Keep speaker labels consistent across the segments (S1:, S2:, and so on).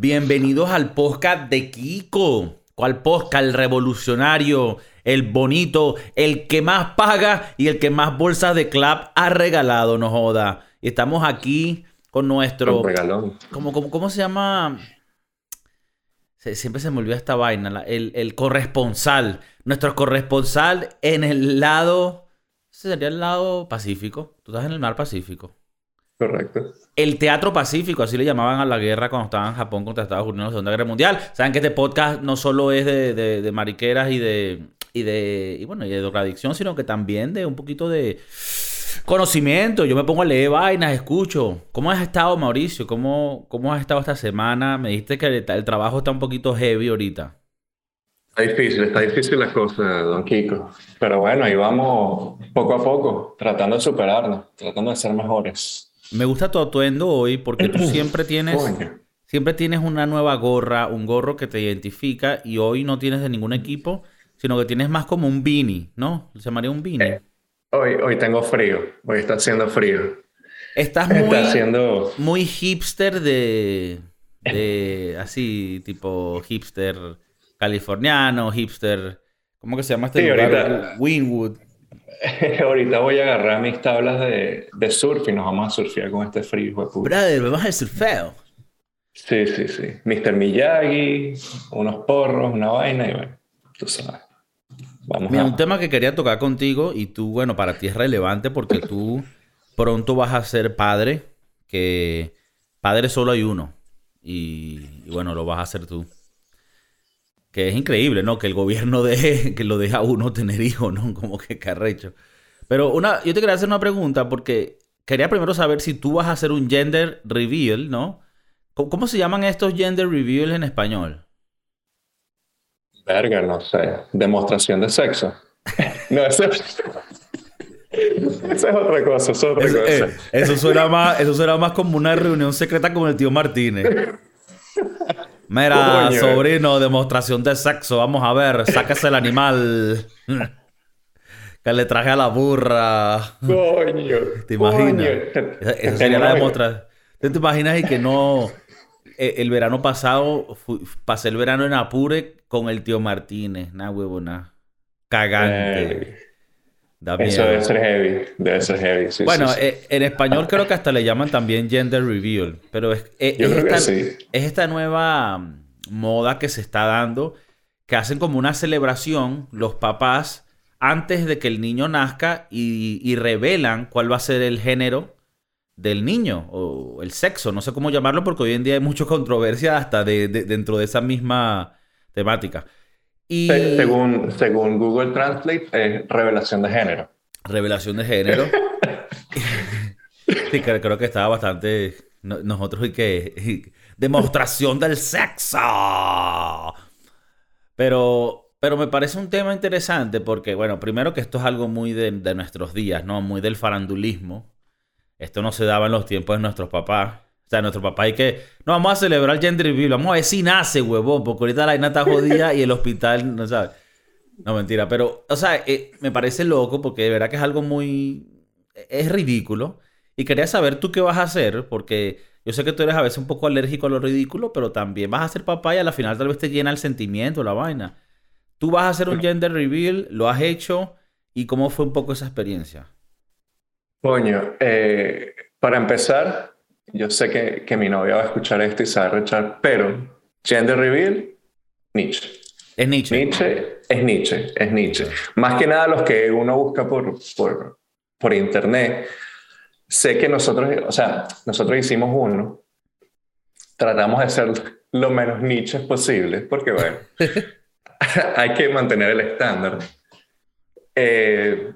S1: Bienvenidos al podcast de Kiko. ¿Cuál podcast? El revolucionario, el bonito, el que más paga y el que más bolsas de club ha regalado, no joda. Y estamos aquí con nuestro...
S2: Un regalón.
S1: ¿Cómo, cómo, cómo se llama? Se- siempre se me olvida esta vaina. la- el, el corresponsal. Nuestro corresponsal en el lado... Ese sería el lado Pacífico. Tú estás en el mar Pacífico.
S2: Correcto.
S1: El Teatro Pacífico, así le llamaban a la guerra cuando estaba en Japón contra Estados Unidos en la Segunda Guerra Mundial. Saben que este podcast no solo es de, de- de mariqueras y de, y de, y bueno, y de drogadicción, sino que también de un poquito de conocimiento. Yo me pongo a leer vainas, escucho. ¿Cómo has estado, Mauricio? ¿Cómo, cómo has estado esta semana? Me dijiste que el, el trabajo está un poquito heavy ahorita.
S2: Está difícil, está difícil la cosa, don Kiko. Pero bueno, ahí vamos poco a poco, tratando de superarnos, tratando de ser mejores.
S1: Me gusta tu atuendo hoy porque tú siempre tienes... Siempre tienes una nueva gorra, un gorro que te identifica y hoy no tienes de ningún equipo, sino que tienes más como un beanie, ¿no? Se llamaría un beanie.
S2: Hoy, hoy tengo frío, hoy está haciendo frío.
S1: Estás muy,
S2: Está haciendo...
S1: muy hipster de, de, así, tipo hipster californiano, hipster, ¿cómo que se llama este
S2: Sí,
S1: lugar?
S2: ahorita-
S1: Winwood.
S2: Ahorita voy a agarrar mis tablas de, de surf y nos vamos a surfear con este frío, hijo de puta.
S1: Brother, vamos a surfeo.
S2: Sí, sí, sí. Mr. Miyagi, unos porros, una vaina y bueno, tú sabes. Vamos
S1: Mira,
S2: a...
S1: un tema que quería tocar contigo y tú, bueno, para ti es relevante porque tú pronto vas a ser padre, que padre solo hay uno y, y bueno, lo vas a hacer tú. Que es increíble, ¿no? Que el gobierno deje, que lo deja a uno tener hijos, ¿no? Como que carrecho. Pero una, yo te quería hacer una pregunta porque quería primero saber si tú vas a hacer un gender reveal, ¿no? ¿Cómo, cómo se llaman estos gender reveals en español?
S2: Verga, no sé. Demostración de sexo. No, eso, eso es otra cosa, eso es otra
S1: Eso,
S2: cosa.
S1: eh, eso suena más, eso suena más como una reunión secreta con el tío Martínez. Mira,
S2: Coño.
S1: sobrino, demostración de sexo. Vamos a ver, sáquese el animal. Que le traje a la burra.
S2: Coño.
S1: ¿Te imaginas?
S2: coño.
S1: Esa, esa sería la demostración. ¿Tú te imaginas y que no... eh, El verano pasado, pasé el verano en Apure con el tío Martínez. Nah, huevona. Cagante.
S2: Eh,
S1: Da
S2: eso debe ser heavy. Debe ser heavy. sí,
S1: Bueno,
S2: sí, sí.
S1: eh, en español creo que hasta le llaman también gender reveal, pero es, eh,
S2: Yo
S1: es
S2: creo que
S1: esta,
S2: sí.
S1: es esta nueva mm, moda que se está dando, que hacen como una celebración los papás antes de que el niño nazca y, y revelan cuál va a ser el género del niño o el sexo, no sé cómo llamarlo porque hoy en día hay mucha controversia hasta de, de- dentro de esa misma temática. Y
S2: Se- según, según Google Translate, es revelación de género.
S1: Revelación de género. Sí, creo, creo que estaba bastante. no- nosotros y que. Demostración del sexo. Pero, pero me parece un tema interesante porque, bueno, primero que esto es algo muy de, de nuestros días, ¿no? Muy del farandulismo. Esto no se daba en los tiempos de nuestros papás. O sea, nuestro papá hay que. No, vamos a celebrar el gender reveal. Vamos a ver si nace, huevón. Porque ahorita la vaina está jodida y el hospital, no sabes. No, mentira, pero, o sea, eh, me parece loco porque de verdad que es algo muy... Es ridículo. Y quería saber tú qué vas a hacer, porque yo sé que tú eres a veces un poco alérgico a lo ridículo, pero también vas a ser papá y a la final tal vez te llena el sentimiento, la vaina. Tú vas a hacer un gender reveal, lo has hecho, y cómo fue un poco esa experiencia.
S2: Coño, eh, para empezar, yo sé que, que mi novia va a escuchar esto y se va a rechar, pero gender reveal, Nietzsche.
S1: Es Nietzsche.
S2: Nietzsche es Nietzsche, es Nietzsche. Más que nada los que uno busca por, por, por internet. Sé que nosotros, o sea, nosotros hicimos uno, tratamos de ser lo menos Nietzsche posible, porque bueno, hay que mantener el estándar. Eh,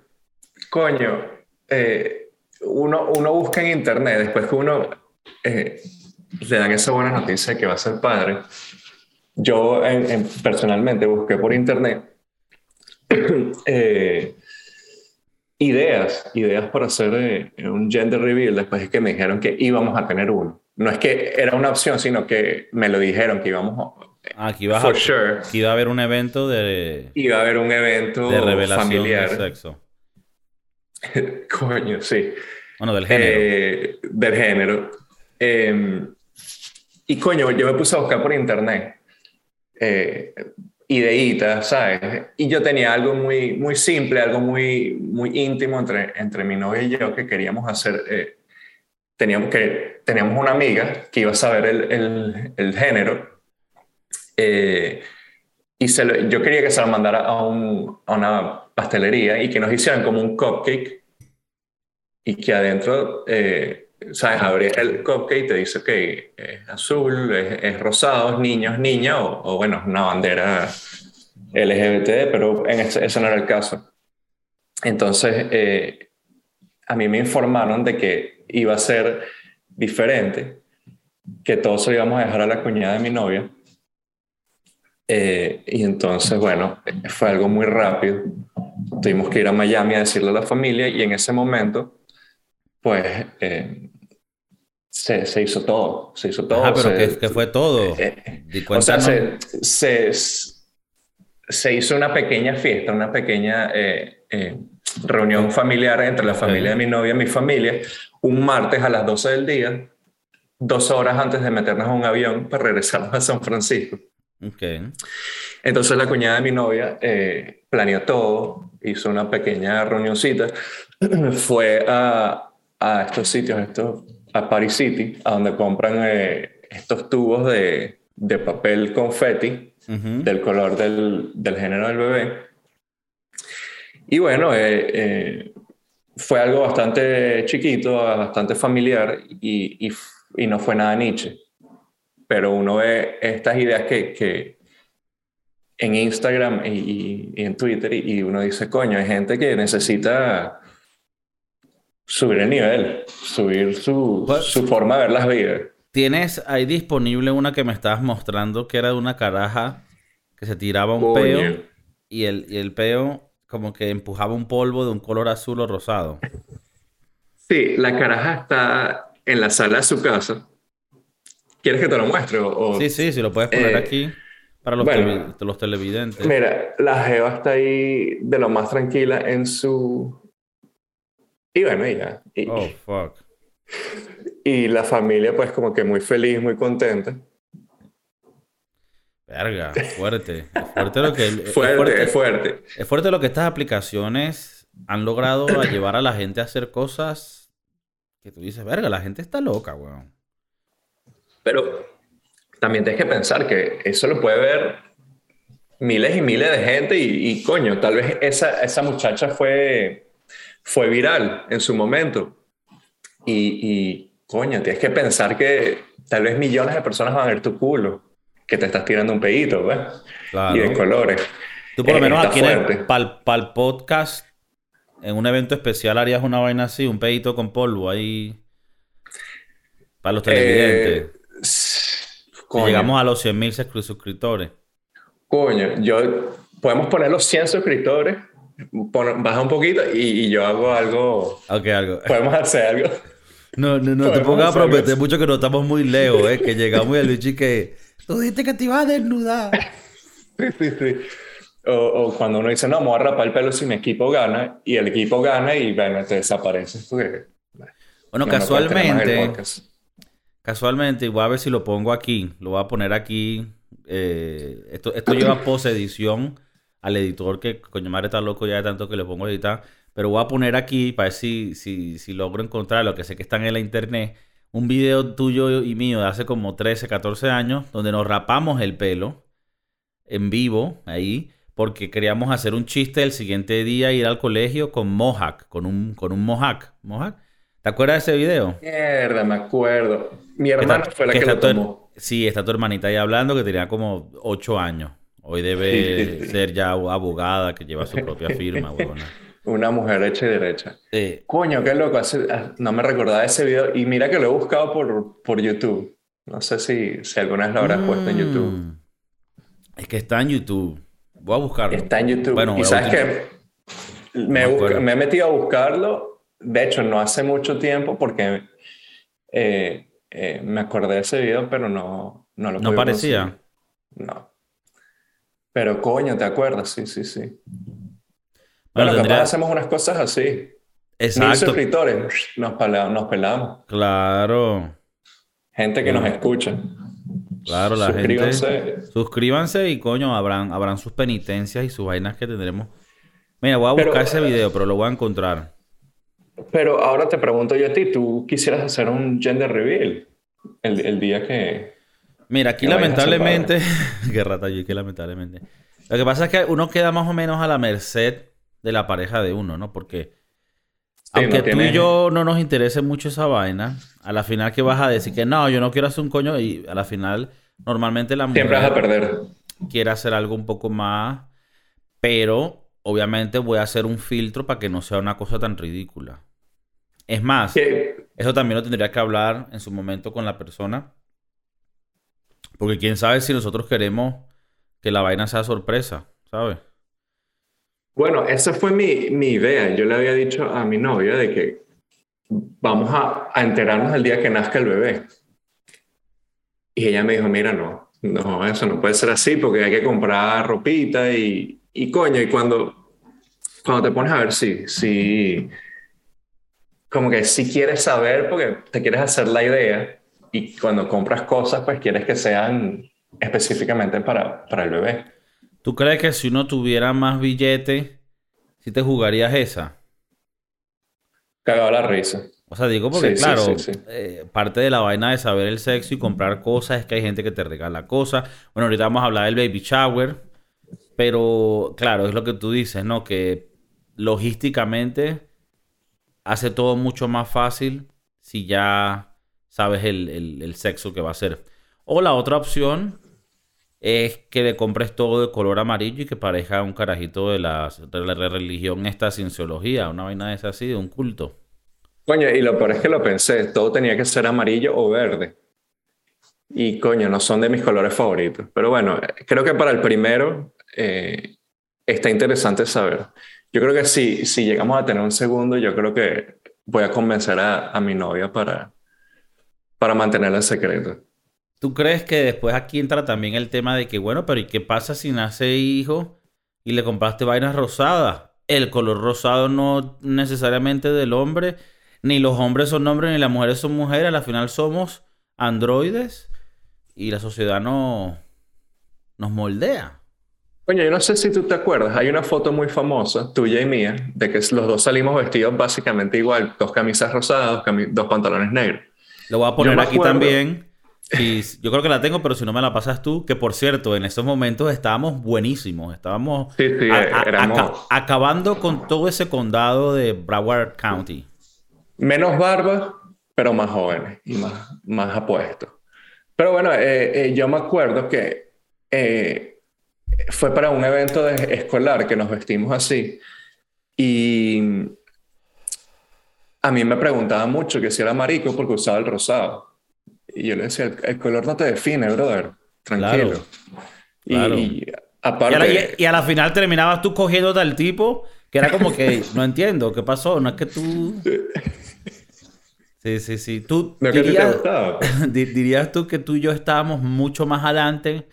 S2: coño, eh, uno, uno busca en internet, después que uno eh, le dan esa buena noticia de que va a ser padre, yo en- en- personalmente busqué por internet eh, ideas, ideas para hacer eh, un gender reveal después de que me dijeron que íbamos a tener uno. No es que era una opción, sino que me lo dijeron que íbamos
S1: Ah, Aquí
S2: For
S1: a,
S2: sure.
S1: iba a haber un evento de,
S2: Iba a haber un evento
S1: de revelación
S2: familiar.
S1: del sexo.
S2: Coño, sí.
S1: Bueno, del género.
S2: Eh, del género. Eh, y coño, yo me puse a buscar por internet eh, ideitas, ¿sabes? Y yo tenía algo muy, muy simple, algo muy, muy íntimo entre, entre mi novia y yo que queríamos hacer. Eh, teníamos, que, teníamos una amiga que iba a saber el, el, el género. Eh, y se yo quería que se lo mandara a, un, a una pastelería y que nos hicieran como un cupcake y que adentro eh, ¿sabes? Abre el cupcake y te dice, que es azul, es, rosado, es niño, es niña, o, bueno, es una bandera LGBT, pero en ese, ese no era el caso. Entonces, eh, a mí me informaron de que iba a ser diferente, que todo se lo íbamos a dejar a la cuñada de mi novia. Eh, y entonces, bueno, fue algo muy rápido. Tuvimos que ir a Miami a decirle a la familia y en ese momento, pues eh, se, se, hizo todo, se hizo todo.
S1: Ah, pero ¿qué, fue todo?
S2: Eh, o sea, se, se, se, hizo una pequeña fiesta, una pequeña eh, eh, reunión familiar entre la familia de mi novia y mi familia, un martes a las 12 del día, dos horas antes de meternos a un avión para regresarnos a San Francisco.
S1: Okay.
S2: Entonces la cuñada de mi novia planeó todo, hizo una pequeña reunioncita, fue a, a estos sitios, estos a Paris City, a donde compran eh, estos tubos de, de papel confeti del color del, del, género del bebé. Y bueno, eh, eh, fue algo bastante chiquito, bastante familiar y, y, y, no fue nada Nietzsche. Pero uno ve estas ideas que, que en Instagram y, y en Twitter y uno dice, coño, hay gente que necesita subir el nivel, subir su, pues, su forma de ver las vidas.
S1: Tienes ahí disponible una que me estabas mostrando que era de una caraja que se tiraba un peo y el, y el peo como que empujaba un polvo de un color azul o rosado.
S2: Sí, la caraja está en la sala de su casa. ¿Quieres que te lo muestre? O,
S1: sí, sí, sí, lo puedes poner eh, aquí para los, los televidentes.
S2: Mira, la Jeva está ahí de lo más tranquila en su y bueno, ya. Y,
S1: oh, fuck.
S2: Y la familia, pues, como que muy feliz, muy contenta.
S1: Verga, fuerte. Es fuerte lo que.
S2: fuerte, es fuerte,
S1: es fuerte. lo que estas aplicaciones han logrado llevar a la gente a hacer cosas que tú dices, verga, la gente está loca, weón.
S2: Pero también tienes que pensar que eso lo puede ver miles y miles de gente y, y coño, tal vez esa, esa muchacha fue fue viral en su momento. Y, y, coño, tienes que pensar que tal vez millones de personas van a ver tu culo, que te estás tirando un pedito, ¿ves? Y de colores.
S1: Tú por lo menos aquí para el podcast, en un evento especial harías una vaina así, un pedito con polvo ahí para los televidentes. Eh, llegamos a los 100.000 suscriptores.
S2: Coño, yo podemos poner los 100 suscriptores baja un poquito y, yo hago algo.
S1: Ok, algo.
S2: Podemos hacer algo.
S1: No, no, no te pongas a prometer mucho que no estamos muy lejos, ¿eh? Que llegamos y el bicho y que. Tú dijiste que te ibas a desnudar.
S2: sí, sí, sí. O, o, cuando uno dice, no, me voy a rapar el pelo si mi equipo gana, y el equipo gana y bueno, te desapareces.
S1: bueno, casualmente. Casualmente, igual a ver si lo pongo aquí. Lo voy a poner aquí. Eh, esto, esto lleva post edición al editor que coño madre está loco ya de tanto que le pongo a editar. Pero voy a poner aquí para ver si, si, si logro encontrar lo que sé que están en la internet. Un video tuyo y mío de hace como 13, 14 años, donde nos rapamos el pelo en vivo ahí, porque queríamos hacer un chiste el siguiente día, ir al colegio con Mohawk, con un, con un Mohawk. ¿Mohawk? ¿Te acuerdas de ese video?
S2: Mierda, me acuerdo. Mi hermana fue la que, lo tomó.
S1: sí, está tu hermanita ahí hablando que tenía como 8 años. Hoy debe ser ya abogada que lleva su propia firma,
S2: Una mujer hecha y derecha. Coño, qué loco. Ah, no me recordaba ese video. Y mira que lo he buscado por, por YouTube. No sé si, si alguna vez lo habrás puesto en YouTube. Mm.
S1: Es que está en YouTube. Voy a buscarlo.
S2: Está en YouTube. Bueno, y sabes que me, me, he metido a buscarlo. De hecho, no hace mucho tiempo porque eh, eh, me acordé de ese video, pero no, no lo
S1: ¿No parecía?
S2: No. Pero coño, ¿te acuerdas? Sí, sí, sí. Bueno, capaz hacemos unas cosas así. Exacto. Mil suscriptores, nos, nos pelamos.
S1: Claro.
S2: Gente que nos escucha.
S1: Claro, la gente. Suscríbanse y coño, habrán, habrán sus penitencias y sus vainas que tendremos. Mira, voy a buscar ese video, pero lo voy a encontrar.
S2: Pero ahora te pregunto yo a ti, ¿tú quisieras hacer un gender reveal el, día que...
S1: Mira, aquí lamentablemente... Qué rata yo, que lamentablemente. Lo que pasa es que uno queda más o menos a la merced de la pareja de uno, ¿no? Porque aunque tú y yo no nos interese mucho esa vaina, a la final que vas a decir que no, yo no quiero hacer un coño y a la final normalmente la
S2: mujer... Siempre vas a perder.
S1: Quiere hacer algo un poco más, pero obviamente voy a hacer un filtro para que no sea una cosa tan ridícula. Es más, eso también lo tendría que hablar en su momento con la persona. Porque quién sabe si nosotros queremos que la vaina sea sorpresa, ¿sabes?
S2: Bueno, esa fue mi, mi, idea. Yo le había dicho a mi novia de que vamos a, a, enterarnos el día que nazca el bebé. Y ella me dijo, mira, no, no, eso no puede ser así porque hay que comprar ropita y, y coño, y cuando, cuando te pones a ver, sí, sí, como que si quieres saber porque te quieres hacer la idea y cuando compras cosas, pues quieres que sean específicamente para, para el bebé.
S1: ¿Tú crees que si uno tuviera más billete, si te jugarías esa?
S2: Cagaba la risa.
S1: O sea, digo porque, claro, eh, parte de la vaina de saber el sexo y comprar cosas es que hay gente que te regala cosas. Bueno, ahorita vamos a hablar del baby shower. Pero, claro, es lo que tú dices, ¿no? Que logísticamente hace todo mucho más fácil si ya sabes el, sexo que va a ser. O la otra opción es que le compres todo de color amarillo y que parezca un carajito de la, religión, esta cienciología, una vaina de esa así, de un culto.
S2: Coño, y lo peor es que lo pensé, todo tenía que ser amarillo o verde. Y coño, no son de mis colores favoritos. Pero bueno, creo que para el primero eh, está interesante saber. Yo creo que si, si llegamos a tener un segundo, yo creo que voy a convencer a, a mi novia para, para mantenerla en secreto.
S1: ¿Tú crees que después aquí entra también el tema de que, bueno, pero ¿y qué pasa si nace hijo y le compraste vainas rosadas? El color rosado no necesariamente del hombre, ni los hombres son hombres, ni las mujeres son mujeres, al final somos androides y la sociedad no nos moldea.
S2: Coño, yo no sé si tú te acuerdas, hay una foto muy famosa, tuya y mía, de que los dos salimos vestidos básicamente igual, dos camisas rosadas, dos, pantalones negros.
S1: Lo voy a poner aquí también. Y yo creo que la tengo, pero si no me la pasas tú, que por cierto, en esos momentos estábamos buenísimos. Estábamos acabando con todo ese condado de Broward County.
S2: Menos barba, pero más jóvenes y más, más apuestos. Pero bueno, eh, eh, yo me acuerdo que eh, fue para un evento escolar que nos vestimos así. Y a mí me preguntaba mucho que si era marico porque usaba el rosado. Y yo le decía, el, color no te define, brother. Tranquilo.
S1: Y, aparte... Y a, la, final terminabas tú cogiendo tal tipo que era como que, no entiendo, ¿qué pasó? No es que tú... Sí, sí, sí. Tú dirías, dirías tú que tú y yo estábamos mucho más adelante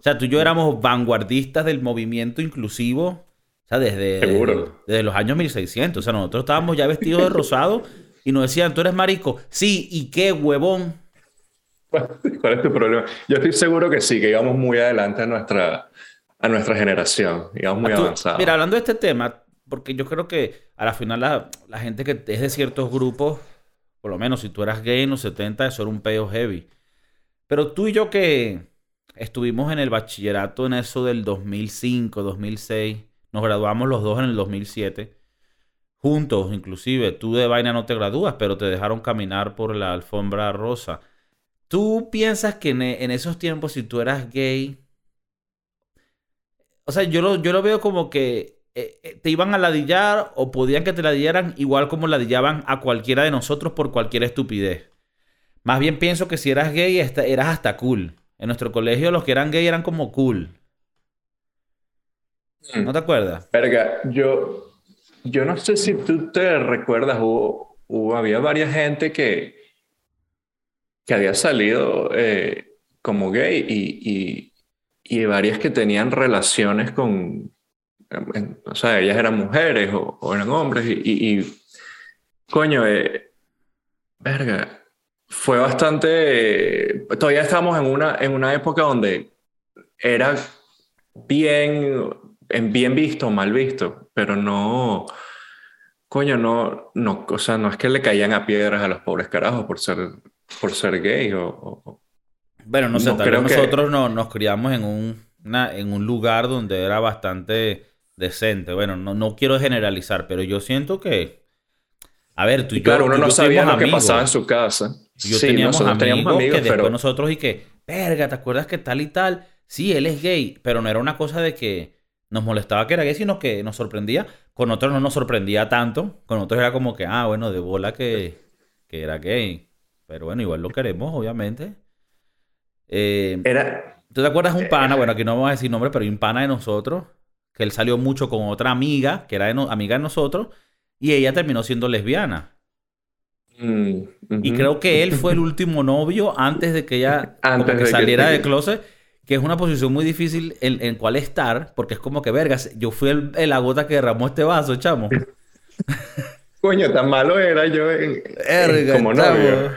S1: o sea, tú y yo éramos vanguardistas del movimiento inclusivo. Sea, desde, desde los años 1600. O sea, nosotros estábamos ya vestidos de rosado y nos decían, tú eres marico. Sí, ¿y qué huevón?
S2: ¿Cuál es tu problema? Yo estoy seguro que sí, que íbamos muy adelante a nuestra, a nuestra generación. Íbamos muy avanzados.
S1: Mira, hablando de este tema, porque yo creo que a la final la, la, gente que es de ciertos grupos, por lo menos si tú eras gay en los 70, eso era un pedo heavy. Pero tú y yo que Estuvimos en el bachillerato en eso del 2005, 2006. Nos graduamos los dos en el 2007. Juntos, inclusive. Tú de vaina no te gradúas, pero te dejaron caminar por la alfombra rosa. ¿Tú piensas que en, esos tiempos, si tú eras gay... O sea, yo lo, yo lo veo como que eh, eh, te iban a ladillar o podían que te ladillaran igual como ladillaban a cualquiera de nosotros por cualquier estupidez. Más bien pienso que si eras gay eras hasta cool. En nuestro colegio los que eran gay eran como cool. Mm. ¿No te acuerdas?
S2: Verga, yo, yo no sé si tú te recuerdas, hubo, había varias gente que, que había salido eh, como gay y, y, varias que tenían relaciones con, o sea, ellas eran mujeres o, eran hombres y, y coño, eh, verga, fue bastante, todavía estamos en una, en una época donde era bien, bien visto, mal visto, pero no, coño, no, no, o sea, no es que le caían a piedras a los pobres carajos por ser, por ser gay o...
S1: bueno, no sé, tal vez nosotros no, nos criamos en un, en un lugar donde era bastante decente. Bueno, no, no quiero generalizar, pero yo siento que... A ver, tú y,
S2: claro, uno no sabía lo que pasaba en su casa.
S1: Yo teníamos, amigos teníamos amigos que después nosotros y que, verga, ¿te acuerdas que tal y tal? Sí, él es gay, pero no era una cosa de que nos molestaba que era gay, sino que nos sorprendía. Con otros no nos sorprendía tanto. Con otros era como que, ah, bueno, de bola que, que era gay. Pero bueno, igual lo queremos, obviamente. Eh,
S2: era...
S1: ¿Tú te acuerdas un pana? Bueno, aquí no vamos a decir nombre, pero hay un pana de nosotros que él salió mucho con otra amiga, que era amiga de nosotros, y ella terminó siendo lesbiana. Mm, y creo que él fue el último novio antes de que ella saliera de closet que es una posición muy difícil en, en cuál estar, porque es como que, vergas, yo fui el, la gota que derramó este vaso, chamo.
S2: Coño, tan malo era yo como novio.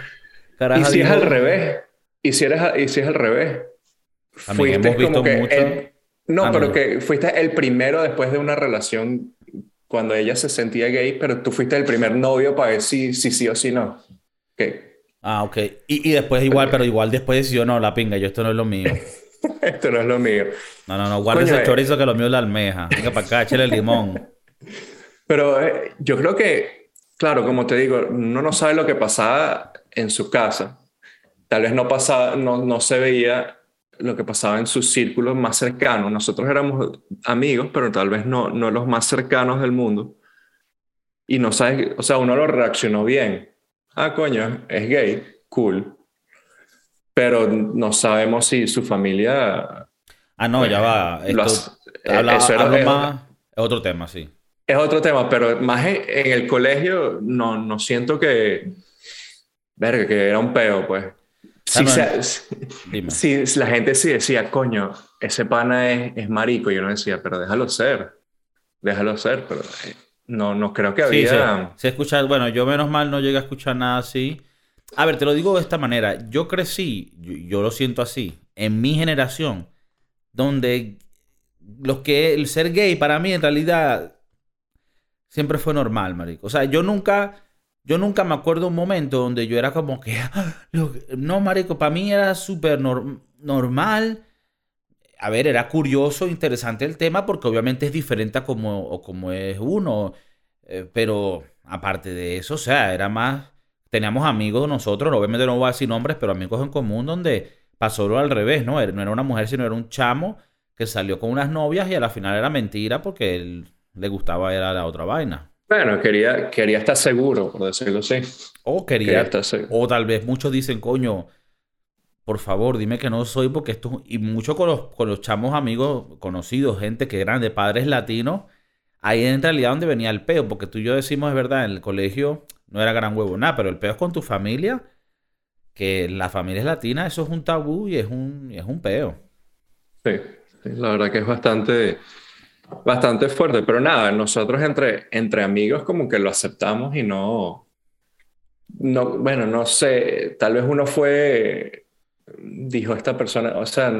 S2: y si es al revés, y si, eres, y si es al revés.
S1: fuiste como que
S2: no, ah, pero que fuiste el primero después de una relación cuando ella se sentía gay, pero tú fuiste el primer novio para ver si sí si, o si no.
S1: Ah, ok. Y, y después igual, pero igual después decidió, no, la pinga, yo esto no es lo mío.
S2: Esto no es lo mío.
S1: No, no, no, guarda ese eh. chorizo que lo mío es la almeja. Venga para acá, échale el limón.
S2: Pero eh, yo creo que, claro, como te digo, uno no sabe lo que pasaba en su casa. Tal vez no pasaba, no, no se veía lo que pasaba en sus círculos más cercanos. Nosotros éramos amigos, pero tal vez no, no los más cercanos del mundo. Y no sabes, o sea, uno lo reaccionó bien. Ah, coño, es gay, cool pero no sabemos si su familia...
S1: Ah, no, ya va. Esto, es, más, es otro tema, sí.
S2: Es otro tema, pero más en, el colegio no, no siento que... Verga, que era un peo, pues. Si, si, la gente sí decía, coño, ese pana es, es, marico, yo no decía, pero déjalo ser, déjalo ser, pero eh, no, no creo que había...
S1: Sí, se, escucha, bueno, yo menos mal no llegué a escuchar nada así, a ver, te lo digo de esta manera. Yo crecí, yo, lo siento así, en mi generación, donde los que el ser gay para mí en realidad siempre fue normal, marico. O sea, yo nunca, yo nunca me acuerdo un momento donde yo era como que, no, marico, para mí era súper normal. A ver, era curioso, interesante el tema, porque obviamente es diferente a como, como es uno. Eh, pero aparte de eso, o sea, era más teníamos amigos nosotros, obviamente no voy a decir nombres, pero amigos en común donde pasó lo al revés, ¿no? No era una mujer, sino era un chamo que salió con unas novias y a la final era mentira porque él le gustaba era la otra vaina.
S2: Bueno, quería, quería estar seguro, por decirlo así.
S1: O quería, estar seguro. o tal vez muchos dicen, coño, por favor, dime que no soy porque esto... Y mucho con los, con los chamos amigos conocidos, gente que eran de padres latinos, ahí en realidad donde venía el peo, porque tú y yo decimos, es verdad, en el colegio no era gran huevo nada, pero el peo es con tu familia, que la familia es latina, eso es un tabú y es un, es un peo.
S2: Sí, la verdad que es bastante, bastante fuerte, pero nada, nosotros entre, entre amigos como que lo aceptamos y no, no, bueno, no sé, tal vez uno fue, dijo esta persona, o sea,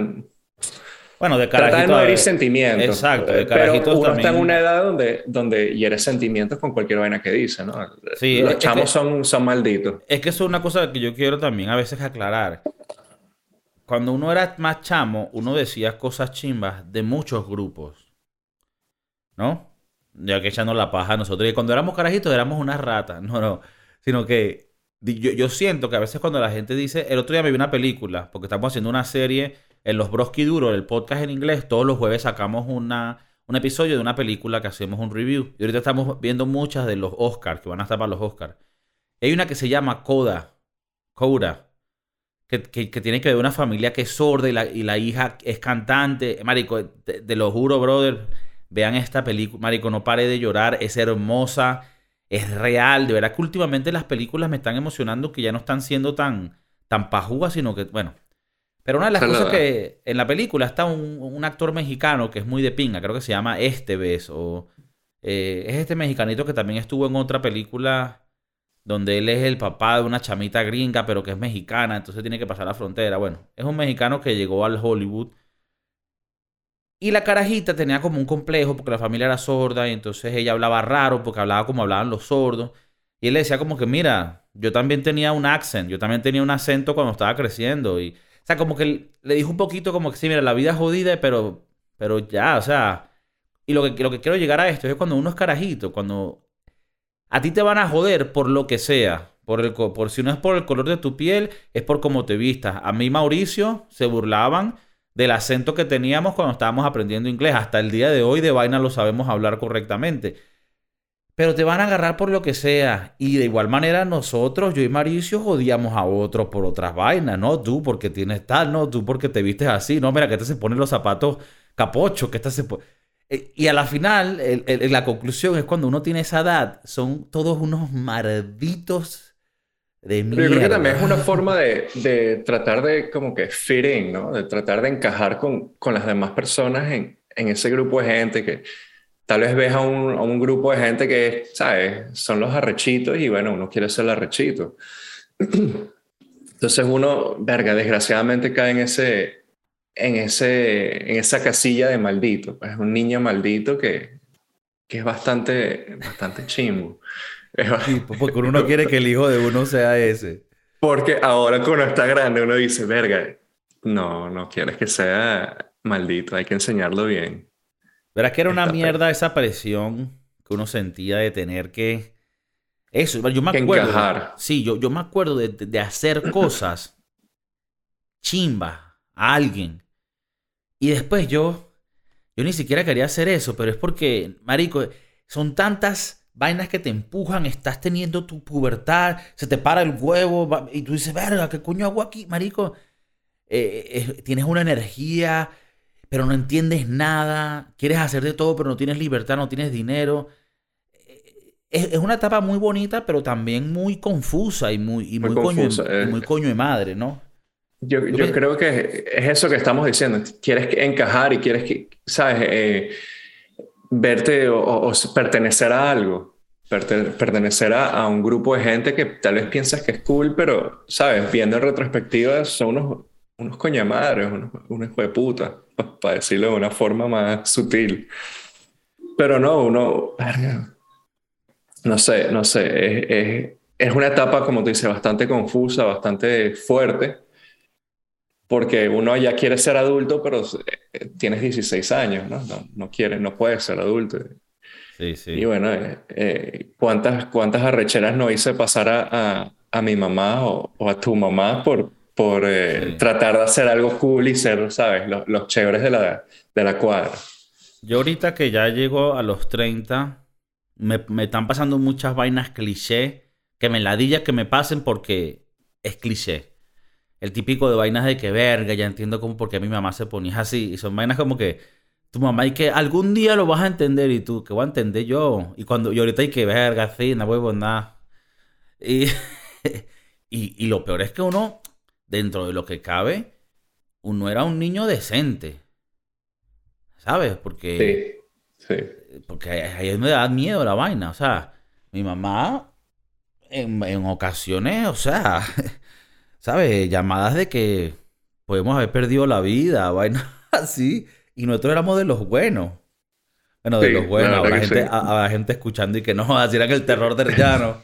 S1: bueno, de carajito.
S2: Trata de no herir sentimientos.
S1: Exacto, de carajitos
S2: Pero uno está en una edad donde, donde hiere sentimientos con cualquier vaina que dice, ¿no? Sí, Los chamos son, son malditos.
S1: Es que eso es una cosa que yo quiero también a veces aclarar. Cuando uno era más chamo, uno decía cosas chimbas de muchos grupos. ¿No? Ya que echando la paja a nosotros. Y cuando éramos carajitos éramos unas ratas. No, no. Sino que yo, yo siento que a veces cuando la gente dice... El otro día me vi una película, porque estamos haciendo una serie en los Broski Duro, el podcast en inglés, todos los jueves sacamos una, un episodio de una película que hacemos un review. Y ahorita estamos viendo muchas de los Oscars, que van a estar para los Oscars. Hay una que se llama Coda, Coda, que, tiene que ver una familia que es sorda y la, hija es cantante. Marico, te, lo juro, brother, vean esta película. Marico, no pare de llorar, es hermosa, es real. De verdad que últimamente las películas me están emocionando que ya no están siendo tan, tan sino que, bueno, pero una de las cosas que en la película está un, actor mexicano que es muy de pinga, creo que se llama Esteves, o eh, es este mexicanito que también estuvo en otra película donde él es el papá de una chamita gringa, pero que es mexicana, entonces tiene que pasar la frontera. Bueno, es un mexicano que llegó al Hollywood. Y la carajita tenía como un complejo porque la familia era sorda y entonces ella hablaba raro porque hablaba como hablaban los sordos. Y él le decía como que, mira, yo también tenía un accent, yo también tenía un acento cuando estaba creciendo. Y, o sea, como que le dijo un poquito como que sí, mira, la vida es jodida, pero, pero ya, o sea. Y lo que, lo que quiero llegar a esto es cuando uno es carajito, cuando a ti te van a joder por lo que sea. Por, el, por si no es por el color de tu piel, es por cómo te vistas. A mí, Mauricio, se burlaban del acento que teníamos cuando estábamos aprendiendo inglés. Hasta el día de hoy de vaina lo sabemos hablar correctamente. Pero te van a agarrar por lo que sea. Y de igual manera nosotros, yo y Mauricio, jodíamos a otros por otras vainas. No tú porque tienes tal, no tú porque te vistes así. No, mira que te se ponen los zapatos capocho, que este se pone... Eh, y a la final, la conclusión es cuando uno tiene esa edad, son todos unos malditos de mierda.
S2: yo creo que también es una forma de, tratar de como que fit in, ¿no? De tratar de encajar con, con las demás personas en, en, ese grupo de gente que tal vez ves a un, a un, grupo de gente que, ¿sabes? Son los arrechitos y bueno, uno quiere ser el arrechito. Entonces uno, verga, desgraciadamente cae en ese, en, ese, en esa casilla de maldito. Pues, es un niño maldito que, que es bastante, bastante chimbo.
S1: porque uno quiere que el hijo de uno sea ese.
S2: Porque ahora cuando está grande uno dice, verga, no, no quieres que sea maldito, hay que enseñarlo bien.
S1: Verás que era una mierda esa presión que uno sentía de tener que... Eso, yo me acuerdo... Encajar. Sí, yo, yo me acuerdo de, de hacer cosas chimba a alguien y después yo, yo ni siquiera quería hacer eso, pero es porque, marico, son tantas vainas que te empujan, estás teniendo tu pubertad, se te para el huevo y tú dices, verga, ¿qué coño hago aquí, marico? Eh, tienes una energía, pero no entiendes nada, quieres hacer de todo, pero no tienes libertad, no tienes dinero. Eh, es, una etapa muy bonita, pero también muy confusa y muy, muy, coño, y muy coño de madre, ¿no?
S2: Yo, yo creo que es eso que estamos diciendo. Quieres encajar y quieres que, ¿sabes? Eh, verte o, pertenecer a algo. pertenecer a, un grupo de gente que tal vez piensas que es cool, pero, ¿sabes? Viendo en retrospectiva, son unos, unos coñamadres, unos, unos hijo de puta, para decirlo de una forma más sutil. Pero no, uno. No sé, no sé. Es, es, es una etapa, como tú dices, bastante confusa, bastante fuerte porque uno ya quiere ser adulto, pero eh, tienes 16 años, ¿no? No, no quieres, no puedes ser adulto.
S1: Sí, sí.
S2: Y bueno, eh, eh, ¿cuántas, ¿cuántas arrecheras no hice pasar a, a, mi mamá o, a tu mamá por, por tratar de hacer algo cool y ser, ¿sabes? Los, los chéveres de la, de la cuadra.
S1: Yo ahorita que ya llego a los 30, me, me están pasando muchas vainas cliché que me ladilla que me pasen porque es cliché el típico de vainas de que verga, ya entiendo cómo porque mi mamá se ponía así. Y son vainas como que tu mamá y que algún día lo vas a entender y tú, que voy a entender yo. Y cuando y ahorita hay que verga, sí, no huevo, nada. Y, y, y lo peor es que uno, dentro de lo que cabe, uno era un niño decente. ¿Sabes? Porque. Sí, sí. Porque ahí me da miedo la vaina. O sea, mi mamá, en, en ocasiones, o sea. ¿sabes? Llamadas de que podemos haber perdido la vida, vaina así. Y nosotros éramos de los buenos. Bueno, de los buenos. Habrá gente, gente, escuchando y que no, así era que el terror de llano.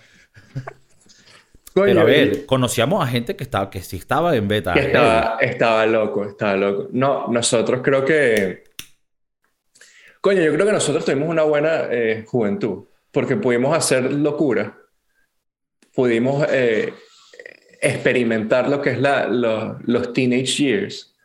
S1: Pero a ver, conocíamos a gente que estaba, que sí estaba en beta.
S2: estaba, estaba loco, estaba loco. No, nosotros creo que. Coño, yo creo que nosotros tuvimos una buena eh, juventud. Porque pudimos hacer locura. Pudimos eh, experimentar lo que es la, los teenage years,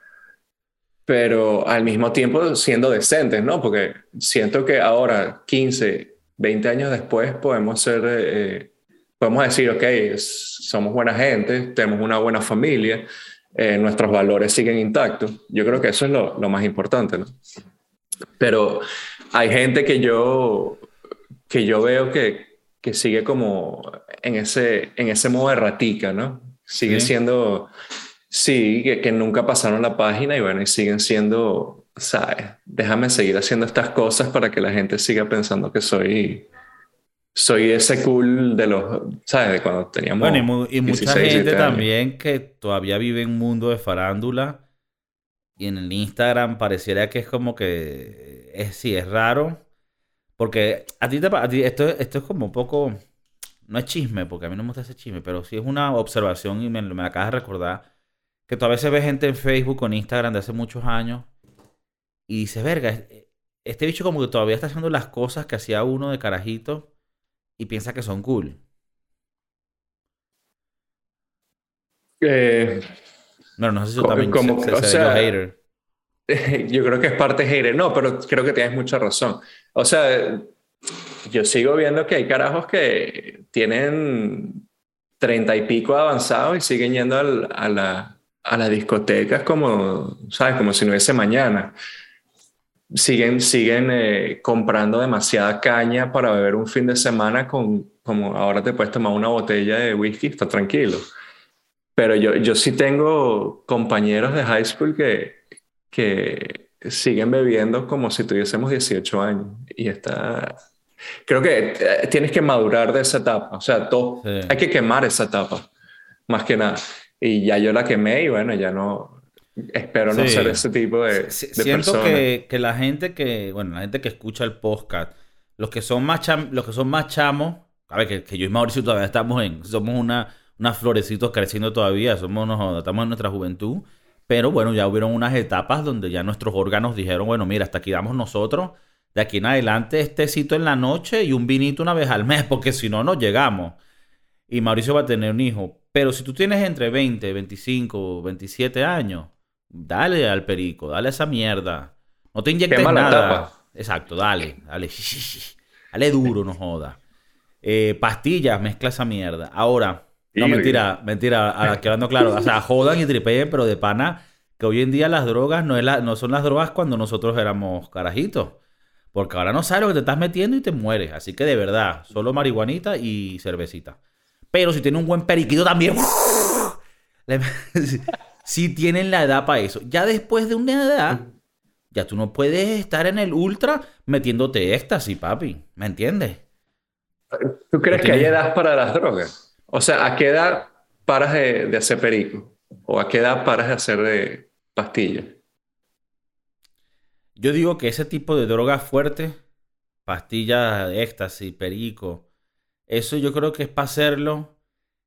S2: pero al mismo tiempo siendo decentes, ¿no? Porque siento que ahora, 15, 20 años después, podemos ser, eh, podemos decir, ok, somos buena gente, tenemos una buena familia, eh, nuestros valores siguen intactos. Yo creo que eso es lo, lo más importante, ¿no? Pero hay gente que yo, que yo veo que, que sigue como en ese, en ese modo de ratica, ¿no? Sigue siendo, sí, que, que, nunca pasaron la página y bueno, y siguen siendo, ¿sabes? Déjame seguir haciendo estas cosas para que la gente siga pensando que soy, soy ese cool de los, ¿sabes? De cuando teníamos.
S1: Bueno, y, mucha gente también que todavía vive en un mundo de farándula y en el Instagram pareciera que es como que es, sí, es raro. Porque a ti, te, a ti esto, esto es como un poco, no es chisme, porque a mí no me gusta ese chisme, pero sí es una observación y me, me acabas de recordar que todavía se ve gente en Facebook o en Instagram de hace muchos años y dice, verga, este bicho como que todavía está haciendo las cosas que hacía uno de carajito y piensa que son cool.
S2: Eh,
S1: no, no sé si también como, o sea, hater.
S2: Yo creo que es parte hater. No, pero creo que tienes mucha razón. O sea, yo sigo viendo que hay carajos que tienen treinta y pico avanzados y siguen yendo a, la, a las discotecas como, ¿sabes? Como si no hubiese mañana siguen, siguen eh, comprando demasiada caña para beber un fin de semana con, como ahora te puedes tomar una botella de whisky, está tranquilo. Pero yo, yo sí tengo compañeros de high school que, que siguen bebiendo como si tuviésemos 18 años y está... Creo que eh, tienes que madurar de esa etapa, o sea, todo, hay que quemar esa etapa, más que nada. Y ya yo la quemé y bueno, ya no, Espero no ser ese tipo de,
S1: Siento que, que, la gente que, bueno, la gente que escucha el podcast, los que son más, los que son más chamos, a ver, que, que, yo y Mauricio todavía estamos en, somos una, unas florecitos creciendo todavía, somos, estamos en nuestra juventud, pero bueno, ya hubieron unas etapas donde ya nuestros órganos dijeron, bueno, mira, hasta aquí damos nosotros, de aquí en adelante este cito en la noche y un vinito una vez al mes, porque si no, no llegamos. Y Mauricio va a tener un hijo. Pero si tú tienes entre 20, 25, 27 años, Dale al perico, dale a esa mierda. No te inyectes nada. Exacto, dale, dale. Dale duro, no joda. Eh, pastillas, mezcla esa mierda. Ahora, no, mentira, mentira, ahora quedando claro. O sea, jodan y tripeen, pero de pana, que hoy en día las drogas no, es no son las drogas cuando nosotros éramos carajitos. Porque ahora no sabes lo que te estás metiendo y te mueres. Así que de verdad, solo marihuanita y cervecita. Pero si tiene un buen periquito también. si tienen la edad para eso. Ya después de una edad, ya tú no puedes estar en el ultra metiéndote éxtasis, papi. ¿Me entiendes?
S2: ¿Tú crees que hay edad para las drogas? O sea, ¿a qué edad paras de, hacer perico? ¿O a qué edad paras de hacer de pastillas?
S1: Yo digo que ese tipo de drogas fuertes, pastillas de éxtasis, perico, eso yo creo que es para hacerlo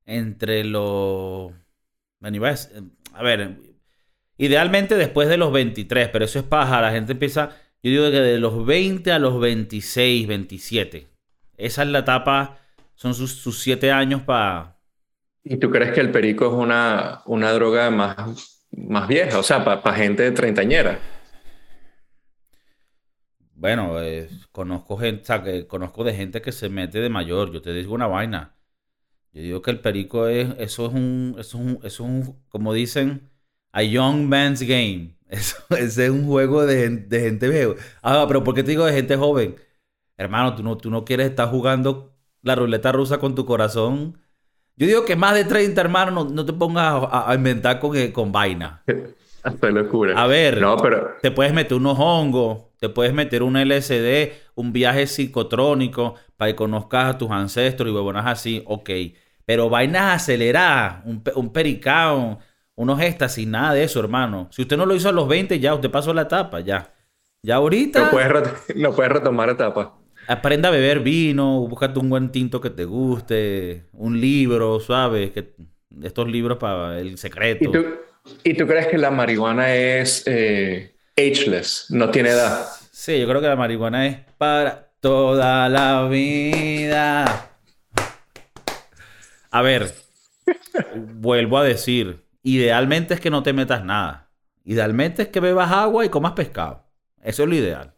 S1: entre los... A ver, idealmente después de los 23, pero eso es paja. La gente empieza, yo digo que de los 20 a los 26, 27. Esa es la etapa, son sus, sus siete años para...
S2: ¿Y tú crees que el perico es una, una droga más, más vieja? O sea, para gente de treintañera.
S1: Bueno, eh, conozco gente, o sea, que conozco de gente que se mete de mayor. Yo te digo una vaina. Yo digo que el perico es, eso es un, eso es un, eso es un como dicen, a young man's game. Eso, ese es un juego de, de gente vieja. Ah, pero ¿por qué te digo de gente joven? Hermano, tú no, tú no quieres estar jugando la ruleta rusa con tu corazón. Yo digo que más de 30, hermano, no, te pongas a, inventar con, eh, con vaina.
S2: Hasta locura.
S1: A ver, no, pero... te puedes meter unos hongos, te puedes meter un LSD, un viaje psicotrónico para que conozcas a tus ancestros y huevonas así, ok. Pero vainas aceleradas, un, un pericao, unos éxtasis, nada de eso, hermano. Si usted no lo hizo a los 20, ya usted pasó la etapa, ya. Ya ahorita.
S2: No puedes, no puedes retomar etapa.
S1: Aprenda a beber vino, búscate un buen tinto que te guste, un libro, ¿sabes? Que, estos libros para el secreto.
S2: ¿Y tú, ¿y tú crees que la marihuana es eh, ageless? No tiene edad.
S1: Sí, yo creo que la marihuana es para toda la vida. A ver, vuelvo a decir, idealmente es que no te metas nada. Idealmente es que bebas agua y comas pescado. Eso es lo ideal.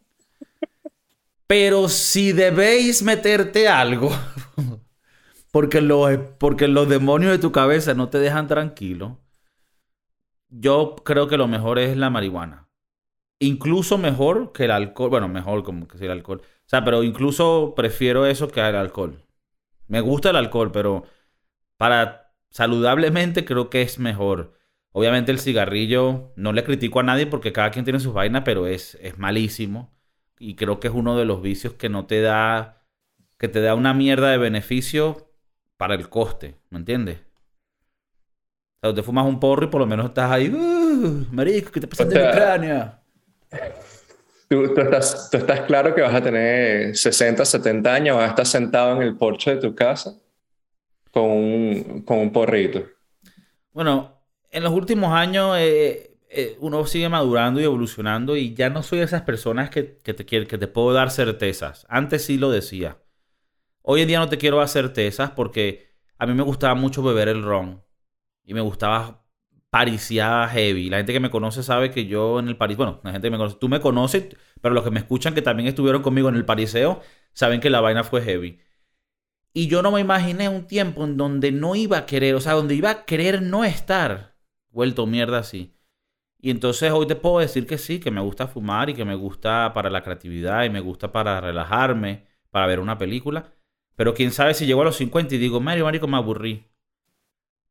S1: Pero si debéis meterte algo, porque los, porque los demonios de tu cabeza no te dejan tranquilo, yo creo que lo mejor es la marihuana. Incluso mejor que el alcohol. Bueno, mejor como que el alcohol. O sea, pero incluso prefiero eso que el alcohol. Me gusta el alcohol, pero para saludablemente creo que es mejor. Obviamente el cigarrillo, no le critico a nadie porque cada quien tiene sus vainas, pero es, es malísimo. Y creo que es uno de los vicios que no te da que te da una mierda de beneficio para el coste, ¿me entiendes? O sea, te fumas un porro y por lo menos estás ahí, uh, marico, ¿qué te pasa en Ucrania?
S2: Tú, tú, estás, tú estás claro que vas a tener 60, 70 años, vas a estar sentado en el porche de tu casa con un, con un porrito.
S1: Bueno, en los últimos años eh, eh, uno sigue madurando y evolucionando y ya no soy de esas personas que, que, te, que te puedo dar certezas. Antes sí lo decía. Hoy en día no te quiero dar certezas porque a mí me gustaba mucho beber el ron y me gustaba pariciada heavy. La gente que me conoce sabe que yo en el París, bueno, la gente que me conoce, tú me conoces, pero los que me escuchan que también estuvieron conmigo en el pariseo, saben que la vaina fue heavy. Y yo no me imaginé un tiempo en donde no iba a querer, o sea, donde iba a querer no estar vuelto mierda así. Y entonces hoy te puedo decir que sí, que me gusta fumar y que me gusta para la creatividad y me gusta para relajarme, para ver una película. Pero quién sabe si llego a los 50 y digo, Mario, Marico, me aburrí.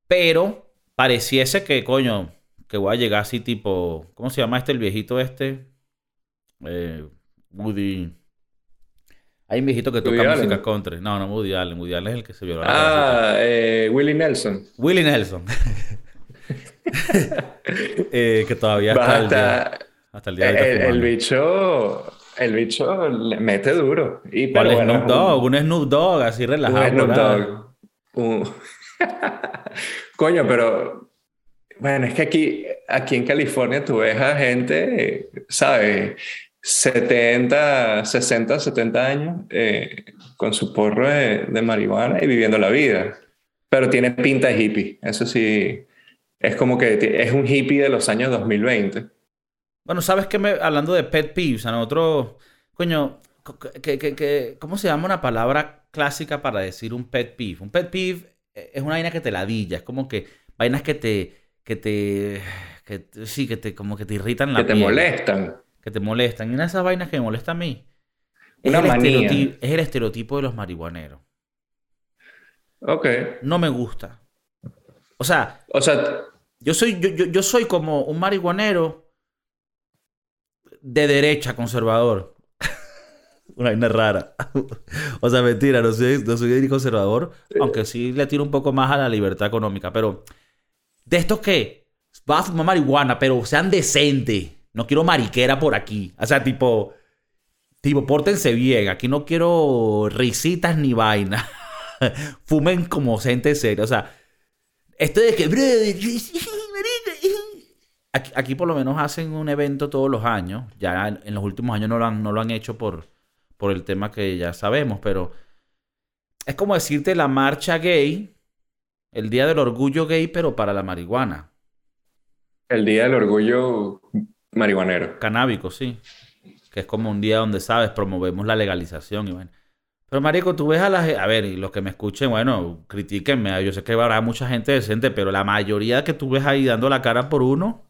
S1: Pero pareciese que, coño, que voy a llegar así tipo, ¿cómo se llama este, el viejito este? Eh, Woody. Hay un viejito que toca
S2: Woody
S1: música
S2: Allen.
S1: country. No, no, Woody Allen. Woody Allen es el que se violó
S2: Ah, eh, Willie Nelson.
S1: Willie Nelson. Eh, que todavía
S2: Basta.
S1: hasta el día de hoy
S2: El, el bicho, el bicho le mete duro. Y,
S1: ¿Cuál
S2: pero bueno,
S1: Snoop Dogg? Un Snoop Dogg así
S2: un,
S1: relajado.
S2: un Snoop. Dogg. Un- Coño, pero bueno, es que aquí, aquí en California tú ves a gente, ¿sabes? 70, 60, 70 años eh, con su porro de, de marihuana y viviendo la vida. Pero tiene pinta de hippie. Eso sí, es como que es un hippie de los años 2020.
S1: Bueno, ¿sabes qué? Me, hablando de pet peeves, a nosotros, coño, co- que, que- que- ¿cómo se llama una palabra clásica para decir un pet peeve? Un pet peeve eh, es una vaina que te ladilla, es como que vainas que te, que te, que sí, que te, como que te irritan la
S2: que te molestan.
S1: Que te molestan. Y una de esas vainas que me molesta a mí es,
S2: Una
S1: el
S2: manía.
S1: estereotipo, es el estereotipo de los marihuaneros.
S2: Ok.
S1: No me gusta. O sea,
S2: O sea,
S1: Yo soy, yo, yo, yo soy como un marihuanero de derecha conservador. Una vaina rara. o sea, mentira, no soy, no soy ni conservador, aunque sí le tiro un poco más a la libertad económica. Pero, de estos que vas a fumar marihuana, pero sean decentes. No quiero mariquera por aquí. O sea, tipo, tipo, pórtense bien. Aquí no quiero risitas ni vaina. Fumen como gente seria. O sea, esto de que, aquí por lo menos hacen un evento todos los años. Ya en, en los últimos años no lo han, no lo han hecho por, por el tema que ya sabemos, pero es como decirte la marcha gay, el día del orgullo gay, pero para la marihuana.
S2: el Día del Orgullo Marihuanero.
S1: Canábico, sí. Que es como un día donde, ¿sabes? Promovemos la legalización y bueno. Pero, marico, tú ves a la gente... A ver, y los que me escuchen, bueno, critíquenme. Yo sé que habrá mucha gente decente, pero la mayoría que tú ves ahí dando la cara por uno...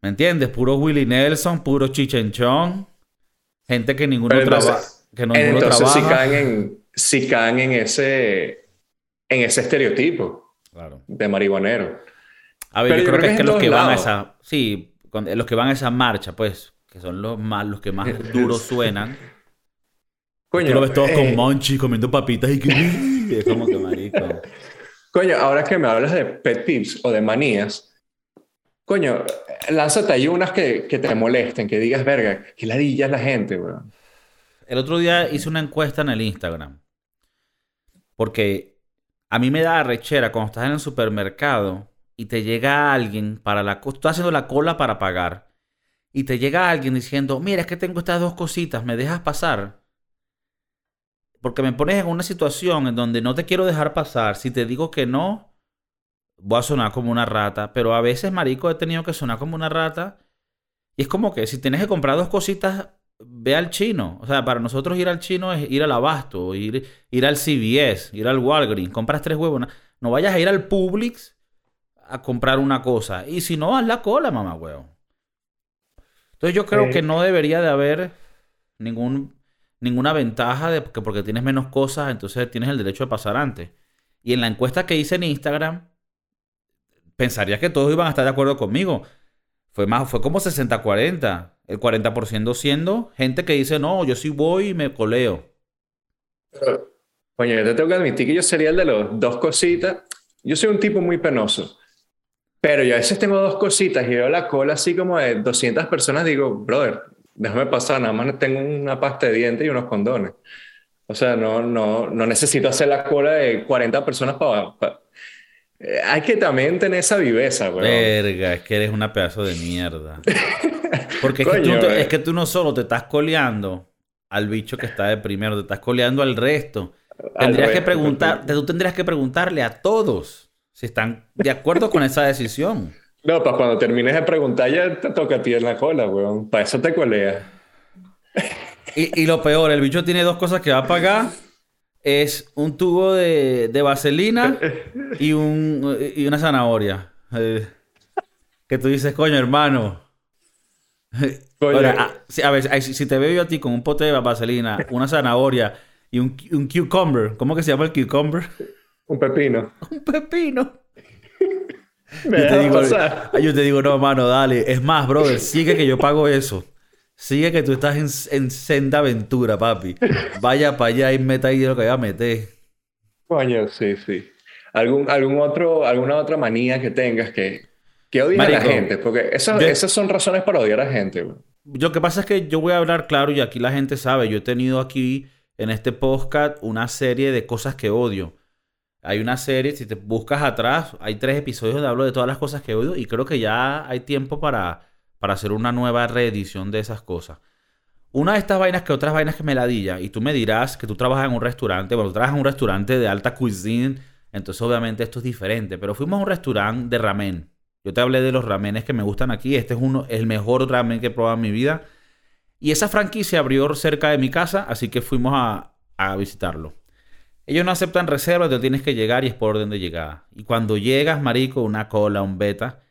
S1: ¿Me entiendes? Puro Willie Nelson, puro Chichenchón. Gente que ninguno
S2: entonces-
S1: Que no, ninguno
S2: Entonces
S1: trabaja.
S2: caen en, sí caen en ese, en ese estereotipo
S1: Claro.
S2: de marihuanero.
S1: A ver,
S2: Pero
S1: yo creo que es
S2: que
S1: los que van a esa... Sí, con- los que van a esa marcha, pues... Que son los más... Los que más duros suenan.
S2: Coño,
S1: Tú lo ves todos
S2: eh,
S1: con monchi, comiendo papitas y que... es como que marico.
S2: coño, ahora que me hablas de pet peeves o de manías, coño, lánzate ahí unas que, que te molesten, que digas, verga, que ladilla la gente, weón.
S1: El otro día hice una encuesta en el Instagram. Porque a mí me da rechera cuando estás en el supermercado y te llega alguien para la... Estás haciendo la cola para pagar. Y te llega alguien diciendo, mira, es que tengo estas dos cositas, ¿me dejas pasar? Porque me pones en una situación en donde no te quiero dejar pasar. Si te digo que no, voy a sonar como una rata. Pero a veces, marico, he tenido que sonar como una rata. Y es como que si tienes que comprar dos cositas, ve al chino. O sea, para nosotros ir al chino es ir al abasto, ir, ir al CVS, ir al Walgreens. Compras tres huevos. na- No vayas a ir al Publix a comprar una cosa. Y si no, haz la cola, mamá huevo. Entonces yo creo que no debería de haber ningún, ninguna ventaja de que porque tienes menos cosas, entonces tienes el derecho de pasar antes. Y en la encuesta que hice en Instagram, pensaría que todos iban a estar de acuerdo conmigo. Fue más, fue como 60-40. El 40% siendo gente que dice, no, yo sí voy y me coleo.
S2: Coño, yo te tengo que admitir que yo sería el de los dos cositas. Yo soy un tipo muy penoso. Pero yo a veces tengo dos cositas y veo la cola así como de 200 personas. Digo, brother, déjame pasar, nada más tengo una pasta de dientes y unos condones. O sea, no, no, no necesito hacer la cola de 40 personas para... Eh, hay que también tener esa viveza, güey.
S1: Verga, es que eres una pedazo de mierda. Porque es, que tú,
S2: Coño,
S1: es que tú no solo te estás coleando al bicho que está de primero, te estás coleando al resto.
S2: Al
S1: Tendrías que preguntar, tú tendrías que preguntarle a todos si están de acuerdo con esa decisión.
S2: No, para cuando termines de preguntar ya te toca a ti en la cola, weón. Para eso te coleas.
S1: Y, y lo peor, el bicho tiene dos cosas que va a pagar. Es un tubo de, de vaselina y, un, y una zanahoria. Eh, que tú dices, coño, hermano.
S2: Coño.
S1: Ahora, ah, a ver, si te veo yo a ti con un pote de vaselina, una zanahoria y un, un cucumber, ¿cómo que se llama el cucumber?
S2: Un pepino.
S1: Un pepino.
S2: Me
S1: Yo te, digo,
S2: pasar.
S1: ah, yo te digo, no, mano, dale. Es más, brother, sigue que yo pago eso. Sigue que tú estás en, en senda aventura, papi. Vaya para allá y meta ahí lo que vaya a meter.
S2: Coño, sí, sí. ¿Algún, algún otro, ¿Alguna otra manía que tengas que, que odies a la gente? Porque esas,
S1: yo-
S2: esas son razones para odiar a gente, weón.
S1: Lo que pasa es que yo voy a hablar claro y aquí la gente sabe. Yo he tenido aquí en este podcast una serie de cosas que odio. Hay una serie, si te buscas atrás, hay tres episodios donde hablo de todas las cosas que odio y creo que ya hay tiempo para, para hacer una nueva reedición de esas cosas. Una de estas vainas que otras vainas que me ladilla, y tú me dirás que tú trabajas en un restaurante, bueno, tú trabajas en un restaurante de alta cuisine, entonces obviamente esto es diferente, pero fuimos a un restaurante de ramen. Yo te hablé de los ramenes que me gustan aquí, este es uno, el mejor ramen que he probado en mi vida. Y esa franquicia abrió cerca de mi casa, así que fuimos a, a visitarlo. Ellos no aceptan reservas, te tienes que llegar y es por orden de llegada. Y cuando llegas, marico, una cola, un beta.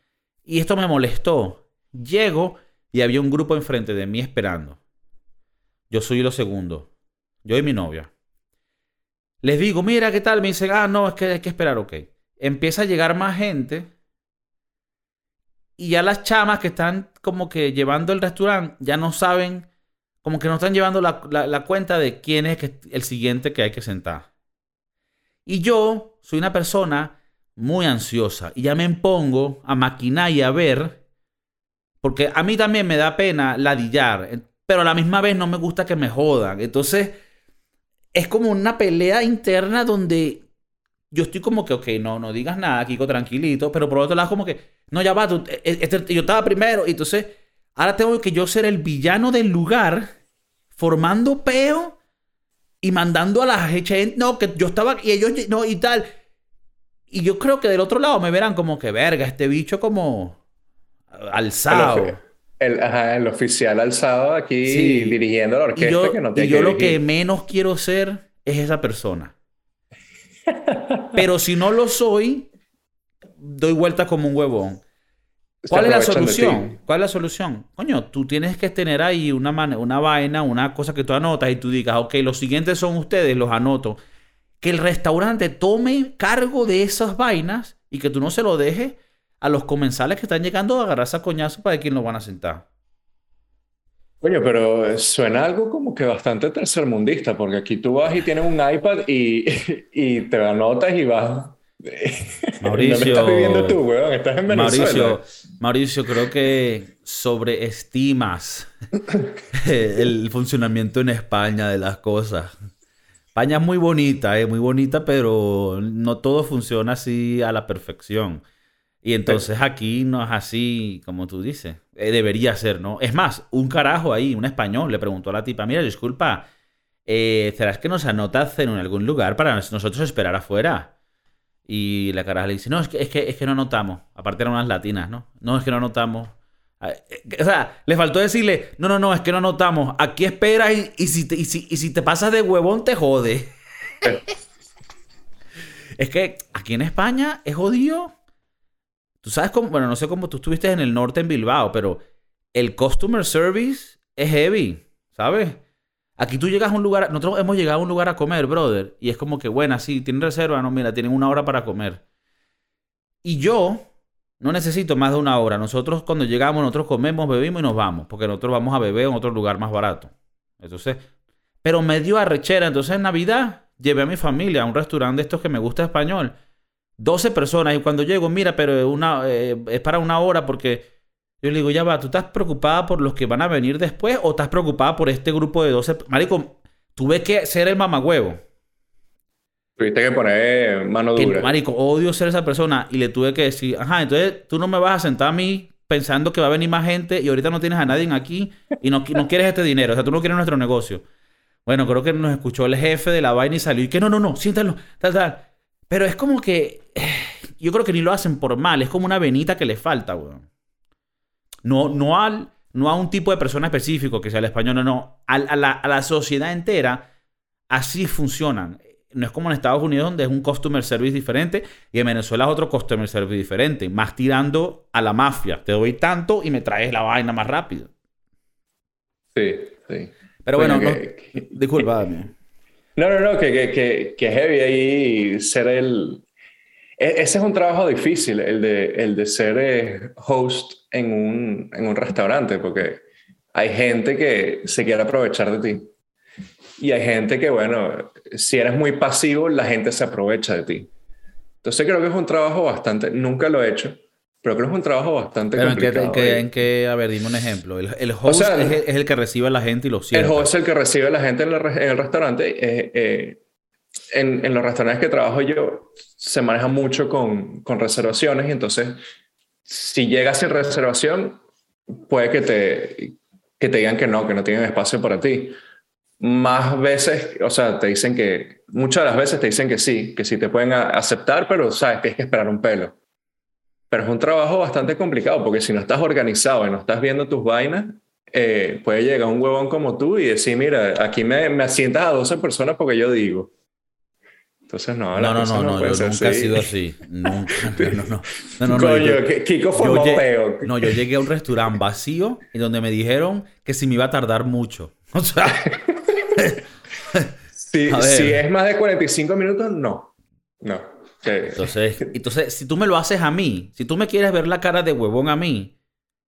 S1: Y esto me molestó. Llego y había un grupo enfrente de mí esperando. Yo soy lo segundo. Yo y mi novia. Les digo, mira, ¿qué tal? Me dicen, ah, no, es que hay que esperar, ok. Empieza a llegar más gente. Y ya las chamas que están como que llevando el restaurante ya no saben, como que no están llevando la, cuenta de quién es el siguiente que hay que sentar. Y yo soy una persona muy ansiosa y ya me pongo a maquinar y a ver, porque a mí también me da pena ladillar, pero a la misma vez no me gusta que me jodan. Entonces, es como una pelea interna donde yo estoy como que, ok, no, no digas nada, Kiko, tranquilito, pero por otro lado, como que, no, ya va, tú, eh, eh, este- yo estaba primero, y entonces, ahora tengo que yo ser el villano del lugar, formando peo y mandando a la gente, no, que yo estaba, y ellos, no, y tal. Y yo creo que del otro lado me verán como que, verga, este bicho como alzado.
S2: El, el- ajá, el oficial alzado aquí
S1: Sí.
S2: dirigiendo la
S1: Y
S2: orquesta
S1: yo,
S2: que no
S1: y
S2: tiene
S1: yo
S2: que
S1: lo que menos quiero ser es esa persona. Pero si no lo soy, doy vuelta como un huevón. ¿Cuál es la solución? ¿Cuál es la solución? Coño, tú tienes que tener ahí una, una vaina, una cosa que tú anotas y tú digas, ok, los siguientes son ustedes, los anoto. Que el restaurante tome cargo de esas vainas y que tú no se lo dejes a los comensales que están llegando a agarrar esa coñazo para quién lo van a sentar.
S2: Coño, pero suena algo como que bastante tercermundista, porque aquí tú vas y tienes un iPad y, y te anotas y vas.
S1: Mauricio-
S2: ¿Dónde estás viviendo tú, weón? Estás en Venezuela.
S1: Mauricio, Mauricio, creo que sobreestimas el funcionamiento en España de las cosas. España es muy bonita, es muy bonita, pero no todo funciona así a la perfección. Y entonces aquí no es así como tú dices. Eh, debería ser, ¿no? Es más, un carajo ahí, un español, le preguntó a la tipa, mira, disculpa, eh, ¿será que nos anotas en algún lugar para nosotros esperar afuera? Y la caraja le dice, no, es que, es que, es que no anotamos. Aparte eran unas latinas, ¿no? No, es que no anotamos. Ah, eh, O sea, le faltó decirle, no, no, no, es que no anotamos. Aquí esperas y, y si, te, y, si, y si te pasas de huevón te jode. es que aquí en España es jodido. Tú sabes cómo, bueno, no sé cómo tú estuviste en el norte en Bilbao, pero el customer service es heavy, ¿sabes? Aquí tú llegas a un lugar, nosotros hemos llegado a un lugar a comer, brother, y es como que, bueno, sí, tienen reserva, no, mira, tienen una hora para comer. Y yo no necesito más de una hora. Nosotros cuando llegamos, nosotros comemos, bebimos y nos vamos, porque nosotros vamos a beber en otro lugar más barato. Entonces, Pero me dio arrechera. Entonces en Navidad llevé a mi familia a un restaurante de estos que me gusta español. 12 personas y cuando llego, mira, pero una, eh, es para una hora porque yo le digo, ya va, ¿tú estás preocupada por los que van a venir después o estás preocupada por este grupo de 12? Marico, tuve que ser el mamagüevo.
S2: Tuviste que poner mano dura.
S1: marico, odio ser esa persona y le tuve que decir, ajá, entonces tú no me vas a sentar a mí pensando que va a venir más gente y ahorita no tienes a nadie aquí y no, no quieres este dinero, o sea, tú no quieres nuestro negocio. Bueno, creo que nos escuchó el jefe de la vaina y salió y que no, no, no, siéntalo, tal, tal. Pero es como que yo creo que ni lo hacen por mal, es como una venita que le falta, weón. No, no, al, no a un tipo de persona específico, que sea el español, no, no. A, la, a la sociedad entera, así funcionan. No es como en Estados Unidos, donde es un customer service diferente, y en Venezuela es otro customer service diferente, más tirando a la mafia. Te doy tanto y me traes la vaina más rápido.
S2: Sí, sí.
S1: Pero bueno, disculpa.
S2: No, no, no, que, que, que, heavy ahí ser el, ese es un trabajo difícil, el de, el de ser eh, host en un, en un restaurante, porque hay gente que se quiere aprovechar de ti. Y hay gente que, bueno, si eres muy pasivo, la gente se aprovecha de ti. Entonces creo que es un trabajo bastante, nunca lo he hecho, pero creo que es un trabajo bastante complicado.
S1: ¿en qué, en qué, a ver, dime un ejemplo. El, host es, el, que recibe a la gente y lo siente.
S2: El host es el que recibe a la gente en, el restaurante. Eh, eh, en, en, los restaurantes que trabajo yo se maneja mucho con, con reservaciones y entonces si llegas sin reservación puede que te, que te digan que no, que no tienen espacio para ti. Más veces, o sea, te dicen que, muchas de las veces te dicen que sí, que sí te pueden aceptar, pero sabes, tienes que esperar un pelo. Pero es un trabajo bastante complicado porque si no estás organizado y no estás viendo tus vainas, eh, puede llegar un huevón como tú y decir, mira, aquí me, me asientas a 12 personas porque yo digo. Entonces, no,
S1: no, no, no, no, yo nunca he sido así. Nunca, no, no, no. no,
S2: Coño, Kiko yo
S1: peo. No, yo llegué a un restaurante vacío y donde me dijeron que si me iba a tardar mucho. O sea...
S2: si, si es más de 45 minutos, no. No.
S1: Entonces, entonces, si tú me lo haces a mí, si tú me quieres ver la cara de huevón a mí,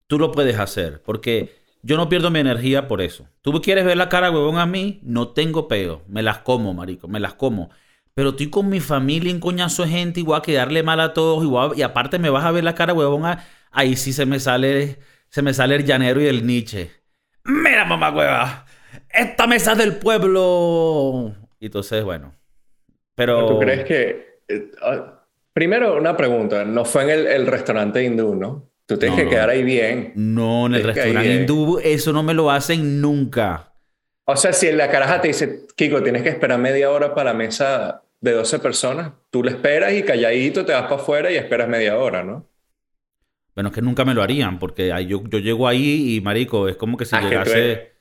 S1: tú lo puedes hacer. Porque yo no pierdo mi energía por eso. Tú quieres ver la cara de huevón a mí, no tengo peo. Me las como, marico, me las como. Pero estoy con mi familia en coñazo de gente y voy a quedarle mal a todos y, y aparte me vas a ver la cara, huevón. Ahí sí se me sale, se me sale el llanero y el Nietzsche. Mira, mamá hueva, esta mesa es del pueblo. Y entonces, bueno. Pero...
S2: ¿Tú crees que... Eh, ah, primero, una pregunta. No fue en el, restaurante hindú, ¿no? Tú tienes que quedar ahí bien.
S1: No, en el restaurante hindú eso no me lo hacen nunca.
S2: O sea, si en la caraja te dice, Kiko, tienes que esperar media hora para la mesa de 12 personas, tú le esperas y calladito te vas para afuera y esperas media hora, ¿no?
S1: Bueno, es que nunca me lo harían, porque yo, yo llego ahí y, marico, es como que si ah, llegase...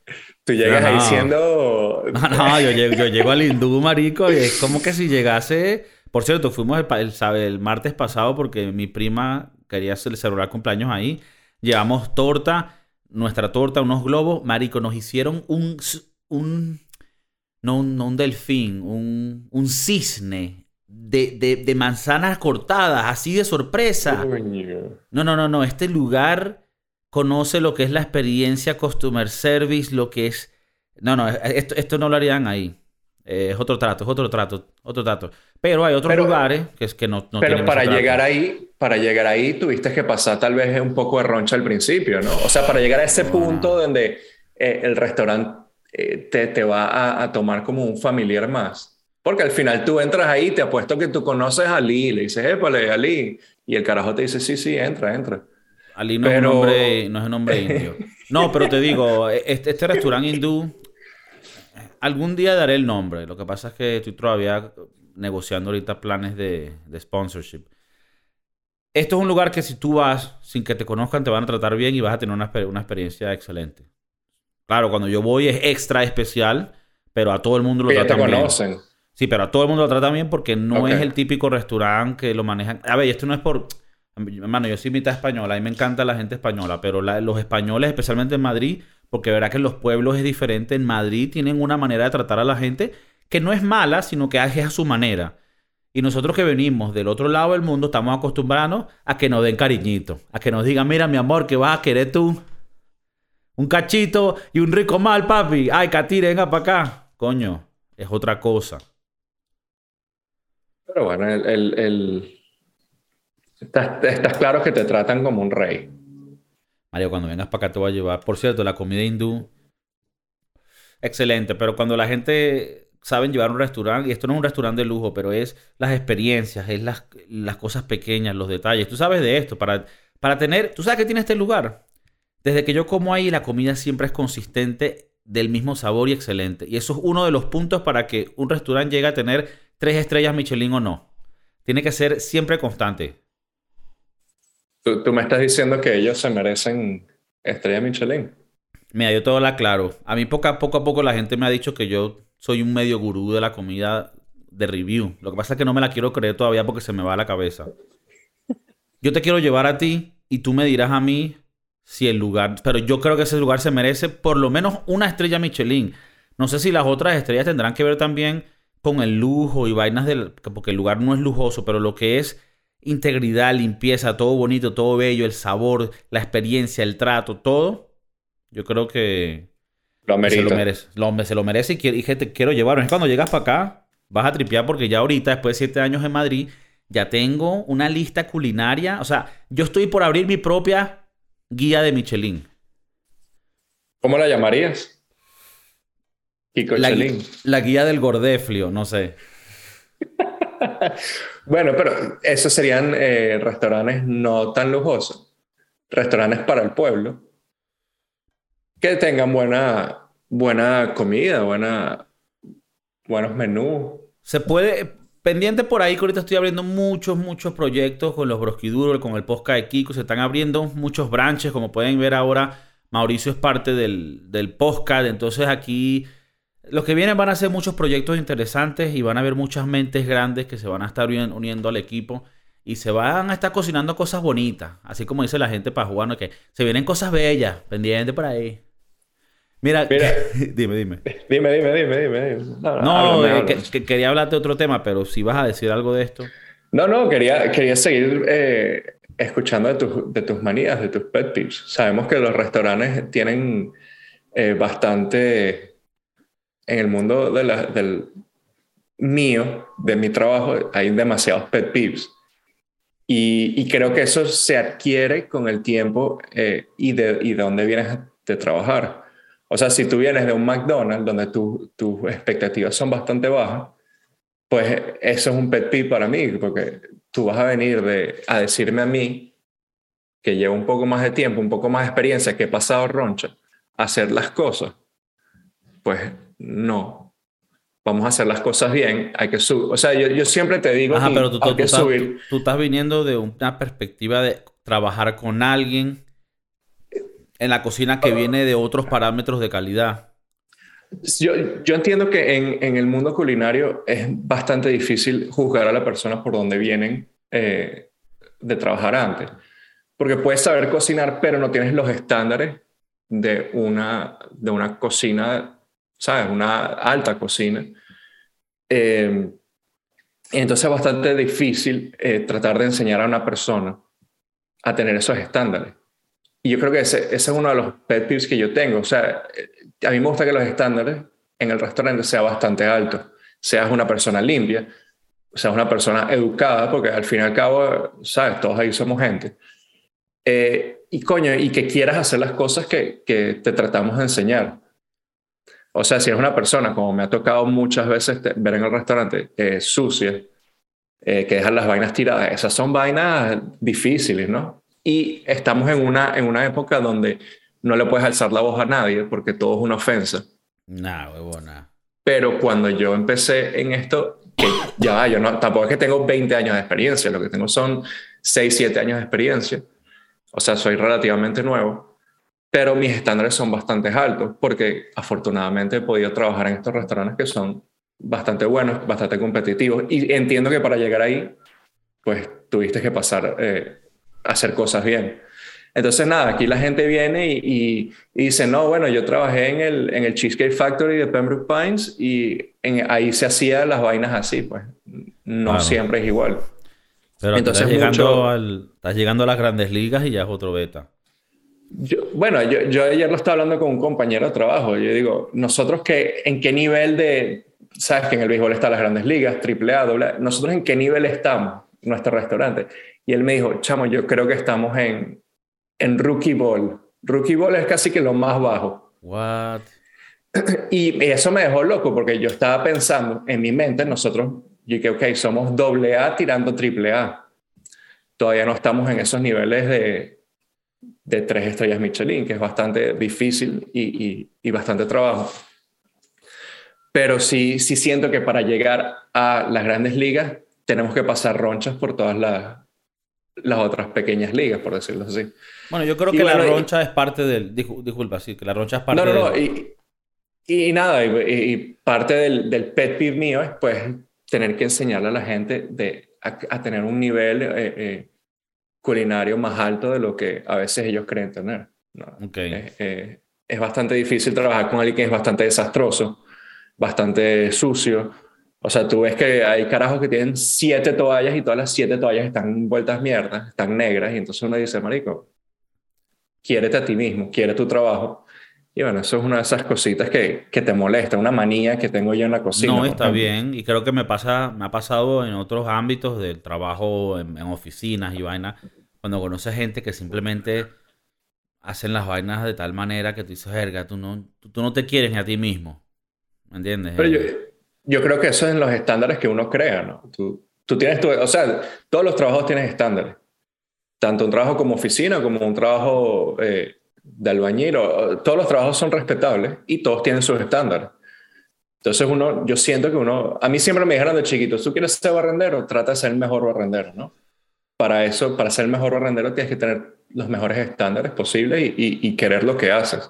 S2: Tú, llegas ahí siendo...
S1: No, no, yo llego, yo llego al hindú, marico, y es como que si llegase... Por cierto, fuimos el, el, el martes pasado porque mi prima quería celebrar cumpleaños ahí. Llevamos torta, nuestra torta, unos globos. Marico, nos hicieron un, un, no un, delfín, un, un cisne de, de, manzanas cortadas, así de sorpresa. No, no, no, no. Este lugar conoce lo que es la experiencia customer service, lo que es... No, no, esto, esto no lo harían ahí. es otro trato, es otro trato, otro trato. Pero hay otros lugares que es que no, no
S2: Pero para llegar ahí, para llegar ahí tuviste que pasar tal vez un poco de roncha al principio, ¿no? O sea, para llegar a ese punto donde eh, el restaurante eh, te, te, va a, tomar como un familiar más. Porque al final tú entras ahí, te apuesto que tú conoces a Ali, le dices, épale, Ali. Y el carajo te dice, sí, sí, entra, entra.
S1: Ali no, es, un nombre, no es un nombre indio. No, pero te digo, e, este, este restaurante hindú, algún día daré el nombre. Lo que pasa es que estoy todavía negociando ahorita planes de, de sponsorship. Esto es un lugar que si tú vas sin que te conozcan, te van a tratar bien y vas a tener una, una experiencia excelente. Claro, cuando yo voy es extra especial, pero a todo el mundo lo tratan bien. Sí, pero a todo el mundo lo tratan bien porque no es el típico restaurante que lo manejan. A ver, esto no es por. Hermano, yo soy mitad española, a mí me encanta la gente española, pero los españoles, especialmente en Madrid, porque verá que en los pueblos es diferente. En Madrid tienen una manera de tratar a la gente que no es mala, sino que es a su manera. Y nosotros que venimos del otro lado del mundo estamos acostumbrados a que nos den cariñito, a que nos digan, mira mi amor, ¿qué vas a querer tú? Un cachito y un rico mal, papi. Ay, Catire, venga para acá. coño, es otra cosa.
S2: Pero bueno, el, el, Estás, claro que te tratan como un rey.
S1: Mario, cuando vengas para acá te voy a llevar. Por cierto, la comida hindú, excelente, pero cuando la gente sabe llevar un restaurante, y esto no es un restaurante de lujo, pero es las experiencias, es las, las cosas pequeñas, los detalles. Tú sabes de esto, para, para tener, tú sabes que tiene este lugar. Desde que yo como ahí, la comida siempre es consistente, del mismo sabor y excelente. Y eso es uno de los puntos para que un restaurante llegue a tener tres estrellas Michelin o no. Tiene que ser siempre constante.
S2: Tú, me estás diciendo que ellos se merecen estrella Michelin.
S1: Mira, yo todo la claro. A mí poco a poco a poco la gente me ha dicho que yo soy un medio gurú de la comida de review. Lo que pasa es que no me la quiero creer todavía porque se me va a la cabeza. Yo te quiero llevar a ti y tú me dirás a mí si el lugar, pero yo creo que ese lugar se merece por lo menos una estrella Michelin. No sé si las otras estrellas tendrán que ver también con el lujo y vainas del, porque el lugar no es lujoso, pero lo que es integridad, limpieza, todo bonito, todo bello, el sabor, la experiencia, el trato, todo, yo creo que
S2: lo se
S1: lo merece. Lo, se lo merece y, quiero, quiero llevarlo. Es cuando llegas para acá, vas a tripear porque ya ahorita, después de siete años en Madrid, ya tengo una lista culinaria. O sea, yo estoy por abrir mi propia guía de Michelin.
S2: ¿Cómo la llamarías?
S1: La, la guía del gordeflio, no sé.
S2: bueno, pero esos serían eh, restaurantes no tan lujosos. Restaurantes para el pueblo. Que tengan buena, buena comida, buena, buenos menús.
S1: Se puede, pendiente por ahí que ahorita estoy abriendo muchos, muchos proyectos con los Brosquiduros, con el podcast de Kiko. Se están abriendo muchos branches, como pueden ver ahora. Mauricio es parte del, del podcast. Entonces aquí los que vienen van a ser muchos proyectos interesantes y van a haber muchas mentes grandes que se van a estar uniendo al equipo y se van a estar cocinando cosas bonitas, así como dice la gente jugar, que se vienen cosas bellas, pendiente por ahí. Mira, dime, dime.
S2: Dime, dime, dime, dime.
S1: No, eh, Que, quería hablarte de otro tema, pero si vas a decir algo de esto.
S2: No, no, quería, quería seguir eh, escuchando de, tus, de tus manías, de tus pet peeves. Sabemos que los restaurantes tienen eh, bastante en el mundo de del mío, de mi trabajo, hay demasiados pet peeves. Y, creo que eso se adquiere con el tiempo eh, y, de, y de dónde vienes de trabajar. O sea, si tú vienes de un McDonald's donde tus expectativas son bastante bajas, pues eso es un pet peeve para mí, porque tú vas a venir de, a decirme a mí que llevo un poco más de tiempo, un poco más de experiencia, que he pasado roncha, hacer las cosas, pues no. Vamos a hacer las cosas bien, hay que subir. O sea, yo, siempre te digo
S1: Ajá, pero tú, que subir. Tú, estás viniendo de una perspectiva de trabajar con alguien en la cocina que viene de otros parámetros de calidad.
S2: Yo, yo entiendo que en, en, el mundo culinario es bastante difícil juzgar a la persona por donde vienen eh, de trabajar antes. Porque puedes saber cocinar, pero no tienes los estándares de una, de una cocina ¿sabes? Una alta cocina. Eh, entonces es bastante difícil eh, tratar de enseñar a una persona a tener esos estándares. Y yo creo que ese, es uno de los pet peeves que yo tengo. O sea, eh, a mí me gusta que los estándares en el restaurante sean bastante altos. Seas una persona limpia, seas una persona educada, porque al fin y al cabo, ¿sabes? Todos ahí somos gente. y coño, y que quieras hacer las cosas que, que te tratamos de enseñar. O sea, si es una persona, como me ha tocado muchas veces ver en el restaurante, eh, sucia, eh, que dejan las vainas tiradas, esas son vainas difíciles, ¿no? Y estamos en una, en una época donde no le puedes alzar la voz a nadie porque todo es una ofensa.
S1: Nah, huevona.
S2: Pero cuando yo empecé en esto, que ya yo no, tampoco es que tengo 20 años de experiencia, lo que tengo son 6, 7 años de experiencia. O sea, soy relativamente nuevo pero mis estándares son bastante altos porque afortunadamente he podido trabajar en estos restaurantes que son bastante buenos, bastante competitivos y entiendo que para llegar ahí, pues tuviste que pasar eh, hacer cosas bien. Entonces, nada, aquí la gente viene y, dice, no, bueno, yo trabajé en el, en el Cheesecake Factory de Pembroke Pines y ahí se hacían las vainas así, pues no siempre es igual.
S1: Pero Entonces, estás, llegando al, estás llegando a las grandes ligas y ya es otro beta.
S2: bueno, yo, yo, ayer lo estaba hablando con un compañero de trabajo. Yo digo, nosotros que, en qué nivel de, sabes que en el béisbol están las grandes ligas, triple A, doble nosotros en qué nivel estamos, nuestro restaurante. Y él me dijo, chamo, yo creo que estamos en, en rookie ball. Rookie ball es casi que lo más bajo.
S1: What?
S2: Y eso me dejó loco porque yo estaba pensando en mi mente, nosotros, yo dije, ok, somos doble A tirando triple A. Todavía no estamos en esos niveles de, de tres estrellas Michelin, que es bastante difícil y, y, bastante trabajo. Pero sí, sí siento que para llegar a las grandes ligas tenemos que pasar ronchas por todas las, las otras pequeñas ligas, por decirlo así.
S1: Bueno, yo creo que la roncha es parte del... Disculpa, sí, que la roncha es parte
S2: no, no, No, y, y, nada, y, parte del, del, pet peeve mío es pues tener que enseñarle a la gente de, a, tener un nivel eh, eh, culinario más alto de lo que a veces ellos creen tener. Eh, es bastante difícil trabajar con alguien que es bastante desastroso, bastante sucio. O sea, tú ves que hay carajos que tienen siete toallas y todas las siete toallas están vueltas mierdas, están negras, y entonces uno dice, marico, quiérete a ti mismo, quiere tu trabajo. Y bueno, eso es una de esas cositas que, que te molesta, una manía que tengo yo en la cocina.
S1: No, está bien. Y creo que me pasa, me ha pasado en otros ámbitos del trabajo, en, oficinas y vainas, cuando conoces gente que simplemente hacen las vainas de tal manera que tú dices, verga, tú no, tú, no te quieres ni a ti mismo. ¿Me entiendes?
S2: Pero yo, yo, creo que eso es en los estándares que uno crea, ¿no? Tú, tú tienes tu, o sea, todos los trabajos tienen estándares. Tanto un trabajo como oficina, como un trabajo eh, de albañil, todos los trabajos son respetables y todos tienen sus estándares. Entonces uno, yo siento que uno, a mí siempre me dijeron de chiquito, tú quieres ser barrendero, trata de ser el mejor barrendero, ¿no? Para eso, para ser el mejor barrendero tienes que tener los mejores estándares posibles y, querer lo que haces.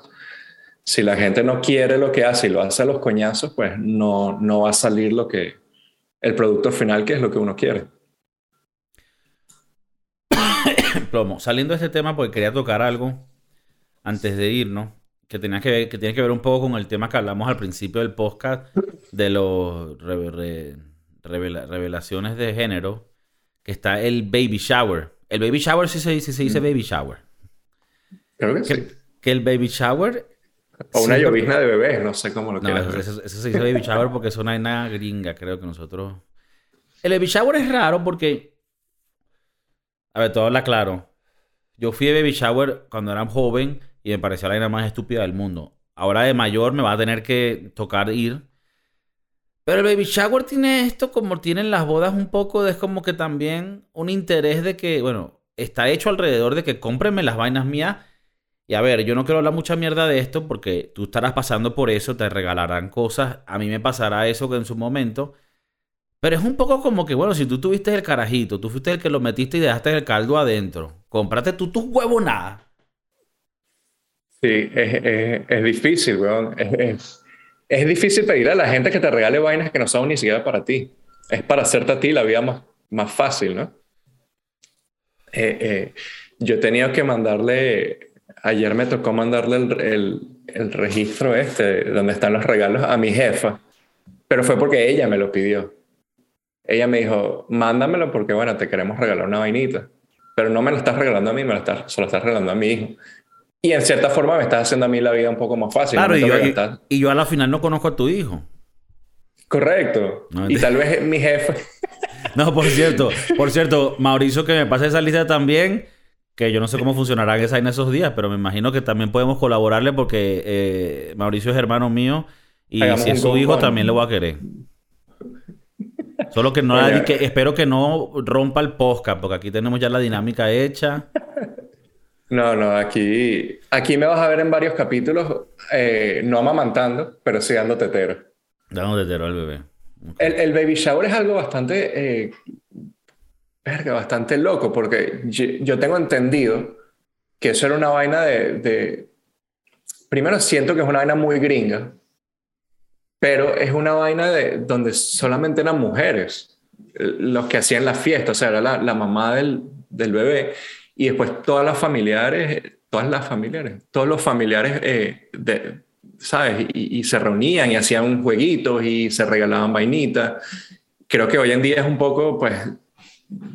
S2: Si la gente no quiere lo que hace y lo hace a los coñazos, pues no, no va a salir lo que, el producto final que es lo que uno quiere.
S1: Plomo, saliendo de este tema porque quería tocar algo antes de irnos, que, tenía que, ver, que tiene que ver un poco con el tema que hablamos al principio del podcast de los revelaciones de género, que está el baby shower. El baby shower sí se dice, se dice mm. baby shower.
S2: Creo que, sí.
S1: Que el baby shower...
S2: O una llovizna de bebés, no sé cómo lo no,
S1: eso, eso, se dice baby shower porque es una gringa, creo que nosotros... El baby shower es raro porque... A ver, todo habla claro. Yo fui a baby shower cuando era joven y me pareció la idea más estúpida del mundo. Ahora de mayor me va a tener que tocar ir. Pero el baby shower tiene esto como tienen las bodas un poco, es como que también un interés de que, bueno, está hecho alrededor de que cómprenme las vainas mías. Y a ver, yo no quiero hablar mucha mierda de esto porque tú estarás pasando por eso, te regalarán cosas. A mí me pasará eso que en su momento. Pero es un poco como que, bueno, si tú tuviste el carajito, tú fuiste el que lo metiste y dejaste el caldo adentro, cómprate tú tus huevos nada.
S2: Sí, es, es, difícil, weón. Es, es, difícil pedir a la gente que te regale vainas que no son ni siquiera para ti. Es para hacerte a ti la vida más, más fácil, ¿no? Eh, eh, yo tenía que mandarle, ayer me tocó mandarle el, el, el, registro este, donde están los regalos a mi jefa, pero fue porque ella me lo pidió. Ella me dijo, mándamelo porque, bueno, te queremos regalar una vainita, pero no me lo estás regalando a mí, me lo estás, se lo estás regalando a mi hijo. Y en cierta forma me estás haciendo a mí la vida un poco más fácil.
S1: Claro, y, yo, a la final no conozco a tu hijo.
S2: Correcto. y tal vez mi jefe.
S1: no, por cierto, por cierto, Mauricio, que me pase esa lista también, que yo no sé cómo funcionará esa en esos días, pero me imagino que también podemos colaborarle porque eh, Mauricio es hermano mío y si es su hijo también le voy a querer. Solo que no que espero que no rompa el podcast, porque aquí tenemos ya la dinámica hecha.
S2: No, no, aquí, aquí me vas a ver en varios capítulos, eh, no amamantando, pero sí dando tetero.
S1: Dando tetero al bebé.
S2: El, baby shower es algo bastante, eh, bastante loco, porque yo, tengo entendido que eso era una vaina de, de, Primero siento que es una vaina muy gringa, pero es una vaina de donde solamente eran mujeres los que hacían la fiesta, o sea, era la, la mamá del, del bebé y después todas las familiares, todas las familiares, todos los familiares, eh, de, ¿sabes? Y, se reunían y hacían jueguitos y se regalaban vainitas. Creo que hoy en día es un poco, pues,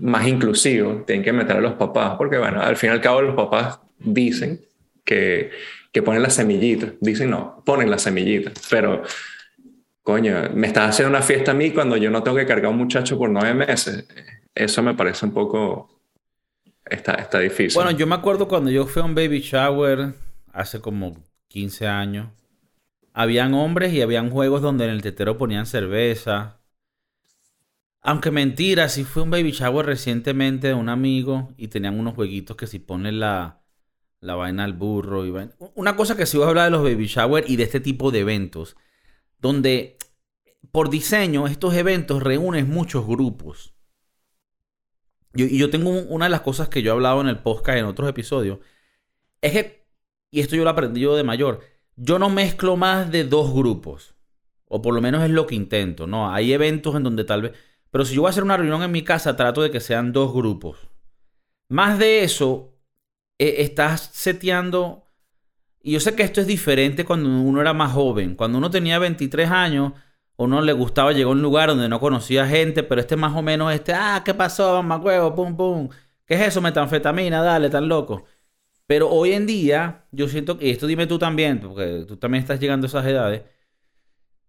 S2: más inclusivo. Tienen que meter a los papás, porque, bueno, al fin y al cabo los papás dicen que, que ponen las semillitas. Dicen no, ponen las semillitas. Pero, coño, me estás haciendo una fiesta a mí cuando yo no tengo que cargar a un muchacho por nueve meses. Eso me parece un poco... Está, está difícil.
S1: Bueno, yo me acuerdo cuando yo fui a un baby shower hace como 15 años. Habían hombres y habían juegos donde en el tetero ponían cerveza. Aunque mentira, sí fue un baby shower recientemente de un amigo y tenían unos jueguitos que si ponen la, la vaina al burro y Una cosa que sí voy a hablar de los baby shower y de este tipo de eventos, donde por diseño estos eventos reúnen muchos grupos. y yo tengo una de las cosas que yo he hablado en el podcast en otros episodios, es que, y esto yo lo aprendí yo de mayor, yo no mezclo más de dos grupos. O por lo menos es lo que intento, ¿no? Hay eventos en donde tal vez pero si yo voy a hacer una reunión en mi casa, trato de que sean dos grupos. Más de eso, eh, estás seteando... Y yo sé que esto es diferente cuando uno era más joven. Cuando uno tenía 23 años, uno le gustaba llegar a un lugar donde no conocía gente, pero este más o menos, este, ah, ¿qué pasó, huevo, Pum, pum. ¿Qué es eso, metanfetamina? Dale, tan loco. Pero hoy en día, yo siento, y esto dime tú también, porque tú también estás llegando a esas edades,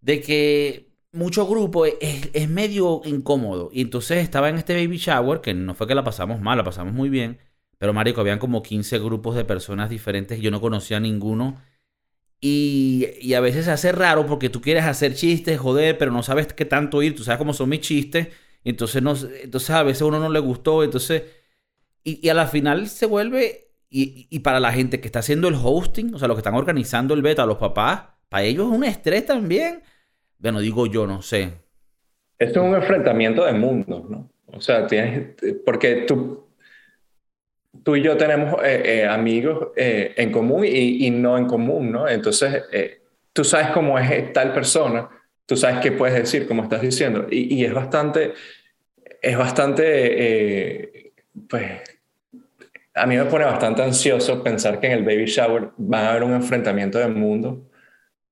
S1: de que mucho grupo es, medio incómodo. Y entonces estaba en este baby shower, que no fue que la pasamos mal, la pasamos muy bien. Pero, marico, habían como 15 grupos de personas diferentes. Yo no conocía a ninguno. Y, a veces se hace raro porque tú quieres hacer chistes, joder, pero no sabes qué tanto ir. Tú sabes cómo son mis chistes. Entonces, no, entonces a veces a uno no le gustó. Entonces, y, a la final se vuelve... Y, y para la gente que está haciendo el hosting, o sea, los que están organizando el beta, los papás, para ellos es un estrés también bueno, digo yo, no sé.
S2: Esto es un enfrentamiento de mundos, ¿no? O sea, tienes, porque tú, tú y yo tenemos eh, eh, amigos eh, en común y, no en común, ¿no? Entonces, tú sabes cómo es tal persona, tú sabes qué puedes decir, como estás diciendo, y, es bastante, es bastante, pues, a mí me pone bastante ansioso pensar que en el baby shower va a haber un enfrentamiento de mundo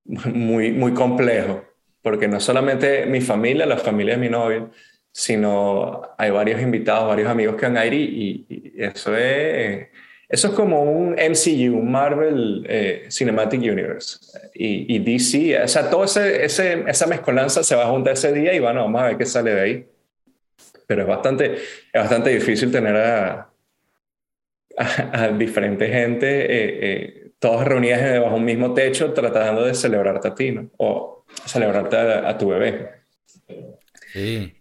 S2: muy, muy complejo porque no solamente mi familia, la familia de mi novia, sino hay varios invitados, varios amigos que van a ir y, eso es... Eso es como un MCU, un Marvel eh, Cinematic Universe. Y, y, DC, o sea, toda ese, ese, esa mezcolanza se va a juntar ese día y bueno, vamos a ver qué sale de ahí. Pero es bastante, es bastante difícil tener a, a, diferente gente, eh, eh, todas reunidas bajo un mismo techo tratando de celebrarte a ti, ¿no? O, celebrarte a, tu bebé. Sí.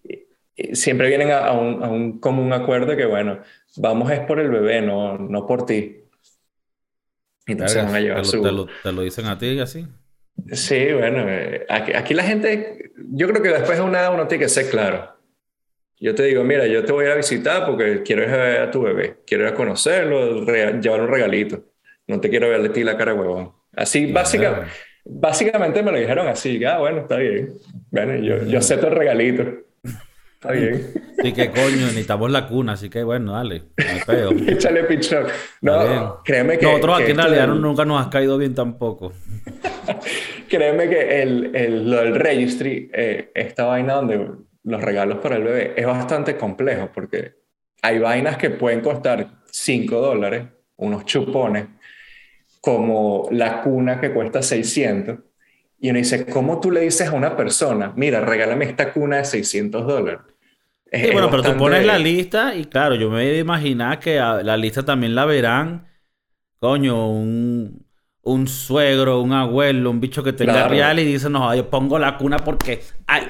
S2: siempre vienen a, un, a, un, común acuerdo que, bueno, vamos es por el bebé, no, no por ti.
S1: Entonces van a llevar te, lo, te, lo, dicen a ti y así?
S2: Sí, bueno, eh, aquí, aquí, la gente, yo creo que después de una edad uno tiene que ser claro. Yo te digo, mira, yo te voy a visitar porque quiero ir a ver a tu bebé, quiero ir a conocerlo, llevar un regalito. No te quiero ver de ti la cara huevón. Así, básicamente Básicamente me lo dijeron así, ah, bueno, está bien. Bueno, yo, yo acepto el regalito. Está bien.
S1: Sí, que coño, necesitamos la cuna, así que bueno, dale.
S2: Me Échale pichón. No, créeme que.
S1: Nosotros aquí en realidad nunca nos has caído bien tampoco.
S2: créeme que el, el, lo del registry, eh, esta vaina donde los regalos para el bebé, es bastante complejo porque hay vainas que pueden costar 5 dólares, unos chupones, como la cuna que cuesta 600. Y uno dice, ¿cómo tú le dices a una persona, mira, regálame esta cuna de 600 dólares?
S1: Sí, bueno, pero tú pones la lista y claro, yo me voy a imaginar que la lista también la verán, coño, un, un suegro, un abuelo, un bicho que tenga real y dice, no, yo pongo la cuna porque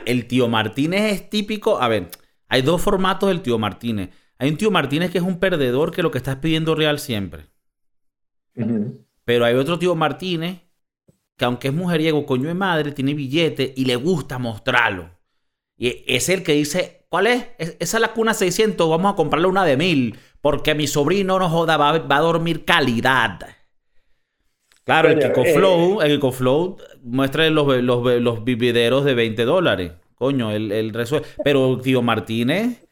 S1: el tío Martínez es típico. A ver, hay dos formatos del tío Martínez. Hay un tío Martínez que es un perdedor que lo que está pidiendo real siempre. Pero hay otro tío Martínez que aunque es mujeriego, coño de madre, tiene billete y le gusta mostrarlo. Y es el que dice, ¿cuál es? Esa es la cuna 600, vamos a comprarle una de 1000, porque mi sobrino no joda, va, a dormir calidad. Claro, el Kiko Flow, el Kiko Flow muestra los, los, los vivideros de 20 dólares. Coño, el, el. Pero tío Martínez,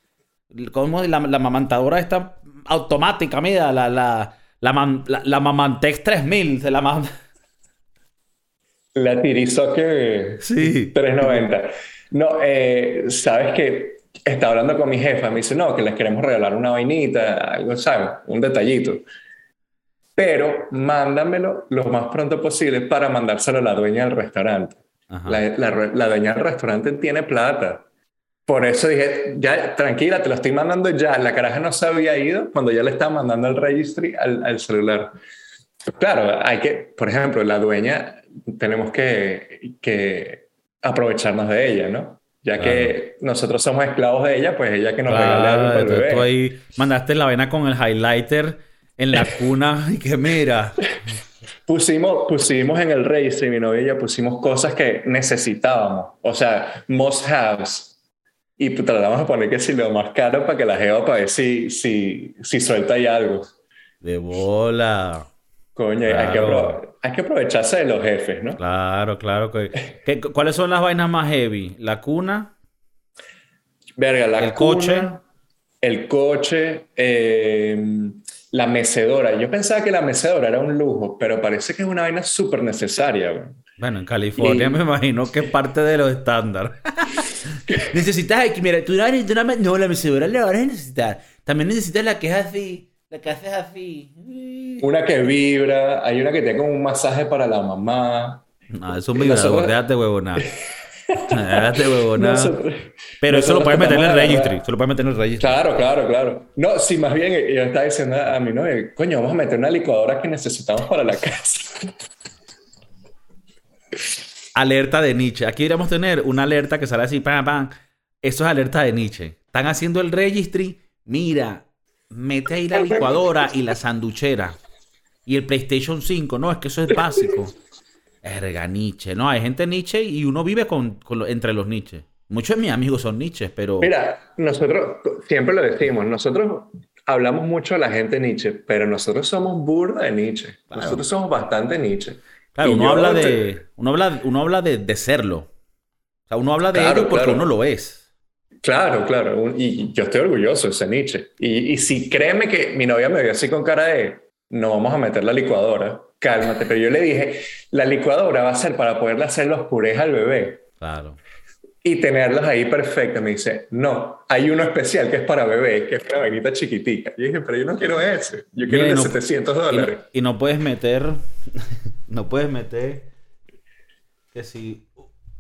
S1: ¿cómo la, la mamantadora está automática? Mira, la, la, la, la, Mamantex 3000 se la manda.
S2: La que sí. 390. No, eh, sabes que está hablando con mi jefa, me dice, no, que les queremos regalar una vainita, algo, ¿sabes? Un detallito. pero mándamelo lo más pronto posible para mandárselo a la dueña del restaurante. La, la, dueña del restaurante tiene plata. Por eso dije, ya, tranquila, te lo estoy mandando ya. La caraja no se había ido cuando ya le estaba mandando el registry al, al celular. Claro, hay que, por ejemplo, la dueña, tenemos que, que aprovecharnos de ella, ¿no? Ya que nosotros somos esclavos de ella, pues ella que nos regale algo
S1: bebé. Tú ahí mandaste la vena con el highlighter en la cuna y que mira.
S2: Pusimos, pusimos en el registro y mi novia y yo pusimos cosas que necesitábamos. O sea, must haves. Y tratamos de poner que si lo más caro para que la jeva para ver si, si, si suelta ahí algo.
S1: De bola.
S2: Coño, hay, que hay, que aprovecharse de los jefes, ¿no?
S1: Claro, claro. ¿Cuáles son las vainas más heavy? ¿La cuna?
S2: Verga, la el coche. El coche. Eh, la mecedora. Yo pensaba que la mecedora era un lujo, pero parece que es una vaina súper necesaria.
S1: Bueno, en California me imagino que es parte de los estándares. necesitas, mira, tú no, no, la mecedora la vas a necesitar. También necesitas la que es así, la que haces así.
S2: Una que vibra, hay una que tiene como un masaje para la mamá.
S1: No, es un vibrador, déjate Pero eso lo puedes meter en el registry. Eso lo puedes meter en el registry.
S2: Claro, claro, claro. No, sí, más bien yo estaba diciendo a mi novia, coño, vamos a meter una licuadora que necesitamos para la casa.
S1: Alerta de Nietzsche. Aquí deberíamos tener una alerta que sale así, pam, pam. Eso es alerta de Nietzsche. Están haciendo el registry. Mira, mete ahí la licuadora y la sanduchera. Y el PlayStation 5. No, es que eso es básico. Erga, Nietzsche. No, hay gente Nietzsche y uno vive con, entre los Nietzsche. Muchos de mis amigos son Nietzsche, pero...
S2: Mira, nosotros siempre lo decimos, nosotros hablamos mucho de la gente Nietzsche, pero nosotros somos burda de Nietzsche. Nosotros somos bastante Nietzsche.
S1: Claro, uno habla, de, uno habla, uno habla de, serlo. O sea, uno habla de ello porque uno lo es.
S2: Claro, claro. Y yo estoy orgulloso de ese Nietzsche. Y, y si créeme que mi novia me vio así con cara de, no vamos a meter la licuadora, cálmate. Pero yo le dije, la licuadora va a ser para poderle hacer los purés al bebé.
S1: Claro.
S2: Y tenerlos ahí perfectos. Me dice, no, hay uno especial que es para bebé, que es una vainita chiquitica. Y dije, pero yo no quiero ese. Yo quiero el de 700 dólares.
S1: Y, no puedes meter, no puedes meter que si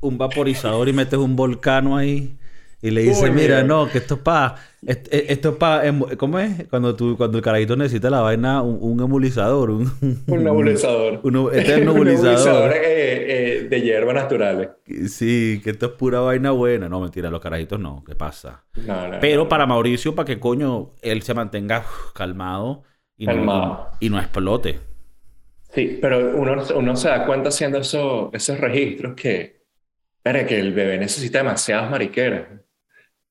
S1: un vaporizador y metes un volcano ahí. Y le dice, mira, no, que esto es para... Esto es para... ¿Cómo es? Cuando, tú, cuando el carajito necesita la vaina, un, un emulizador. Un,
S2: un nebulizador.
S1: este es un nebulizador.
S2: Eh, eh, de hierbas naturales.
S1: Sí, que esto es pura vaina buena. No, mentira, los carajitos no. ¿Qué pasa? Pero para Mauricio, para que coño él se mantenga calmado y, No, y no explote.
S2: Sí, pero uno, uno se da cuenta haciendo eso, esos registros que, que el bebé necesita demasiadas mariqueras.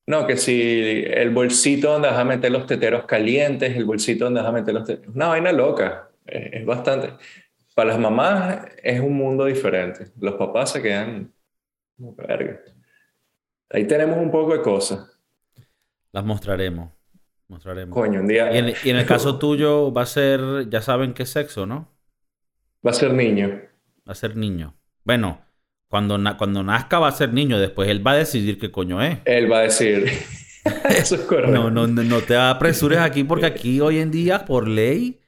S2: No, que si el bolsito donde vas a meter los teteros calientes, el bolsito donde vas a meter los teteros... Una vaina loca. Es, bastante. Para las mamás es un mundo diferente. Los papás se quedan... Verga. Ahí tenemos un poco de cosas.
S1: Las mostraremos. Mostraremos.
S2: Coño, un día...
S1: Y en, y en el caso tuyo va a ser... Ya saben qué sexo, ¿no?
S2: Va a ser niño.
S1: Va a ser niño. Bueno... Cuando, cuando nazca va a ser niño, después él va a decidir qué coño es.
S2: Él va a decir. Eso es correcto.
S1: No, no, no te apresures aquí porque aquí hoy en día, por ley,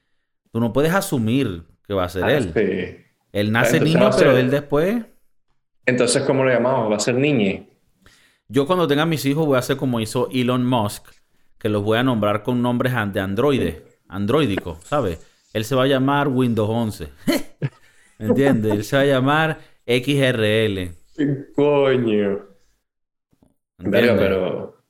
S1: tú no puedes asumir que va a ser ah, él. Sí. Él nace niño, pero él después.
S2: Entonces, ¿cómo lo llamamos? ¿Va a ser niñe?
S1: Yo cuando tenga mis hijos voy a hacer como hizo Elon Musk, que los voy a nombrar con nombres de androide, androidico, ¿sabes? Él se va a llamar Windows 11. ¿Me entiendes? Él se va a llamar XRL.
S2: Coño. pero.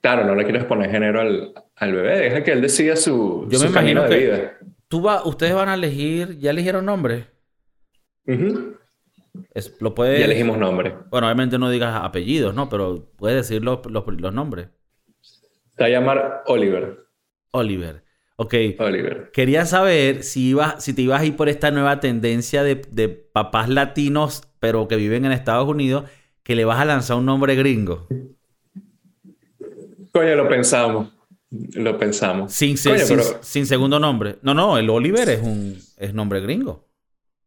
S2: Claro, no le quieres poner género al, al bebé, deja que él decida su.
S1: Yo me imagino que. Vida. Tú va, ustedes van a elegir. ¿Ya eligieron nombre? lo puede,
S2: ya elegimos nombre.
S1: Bueno, obviamente no digas apellidos, ¿no? Pero puedes decir los, los, los nombres.
S2: Se va a llamar Oliver.
S1: Oliver. Ok. Quería saber si, ibas, si te ibas a ir por esta nueva tendencia de, de, papás latinos, pero que viven en Estados Unidos, que le vas a lanzar un nombre gringo.
S2: Coño, lo pensamos. Lo pensamos.
S1: Sin, sin, segundo nombre. No, no, el Oliver es un es nombre gringo.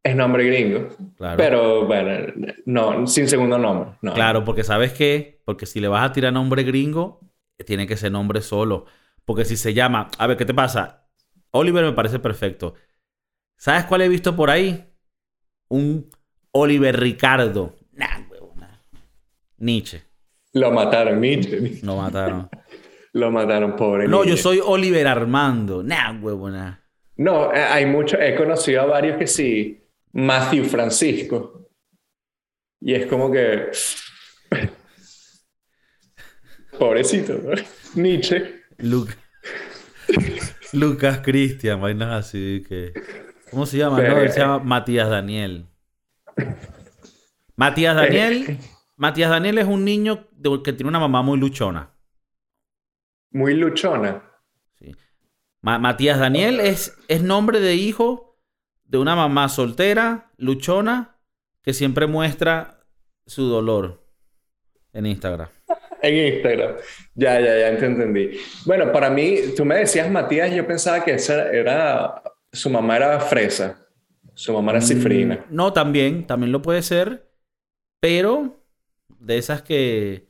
S2: Es nombre gringo. Claro. Pero bueno, no, sin segundo nombre. No.
S1: Claro, porque sabes qué? Porque si le vas a tirar nombre gringo, tiene que ser nombre solo. Porque si se llama, a ver, ¿qué te pasa? Oliver me parece perfecto. ¿Sabes cuál he visto por ahí? Un Oliver Ricardo. Nah, huevona. Nietzsche.
S2: Lo mataron, Nietzsche.
S1: Lo mataron.
S2: Lo mataron, pobre.
S1: No, yo soy Oliver Armando. Nah, huevona.
S2: No, eh, hay muchos, he conocido a varios que sí, Matthew Francisco. Y es como que. Pobrecito, ¿no? Nietzsche.
S1: Luca- Lucas Cristian, vainas así que. ¿Cómo se llama? No, él se llama Matías Daniel. Matías Daniel. Matías Daniel es un niño que tiene una mamá muy luchona.
S2: Muy luchona.
S1: Sí. Ma- Matías Daniel es, es nombre de hijo de una mamá soltera, luchona, que siempre muestra su dolor en Instagram.
S2: En Instagram. Ya, ya, ya te entendí. Bueno, para mí, tú me decías Matías, yo pensaba que esa era. Su mamá era fresa. Su mamá era cifrina.
S1: Mm, No, también, también lo puede ser, pero de esas que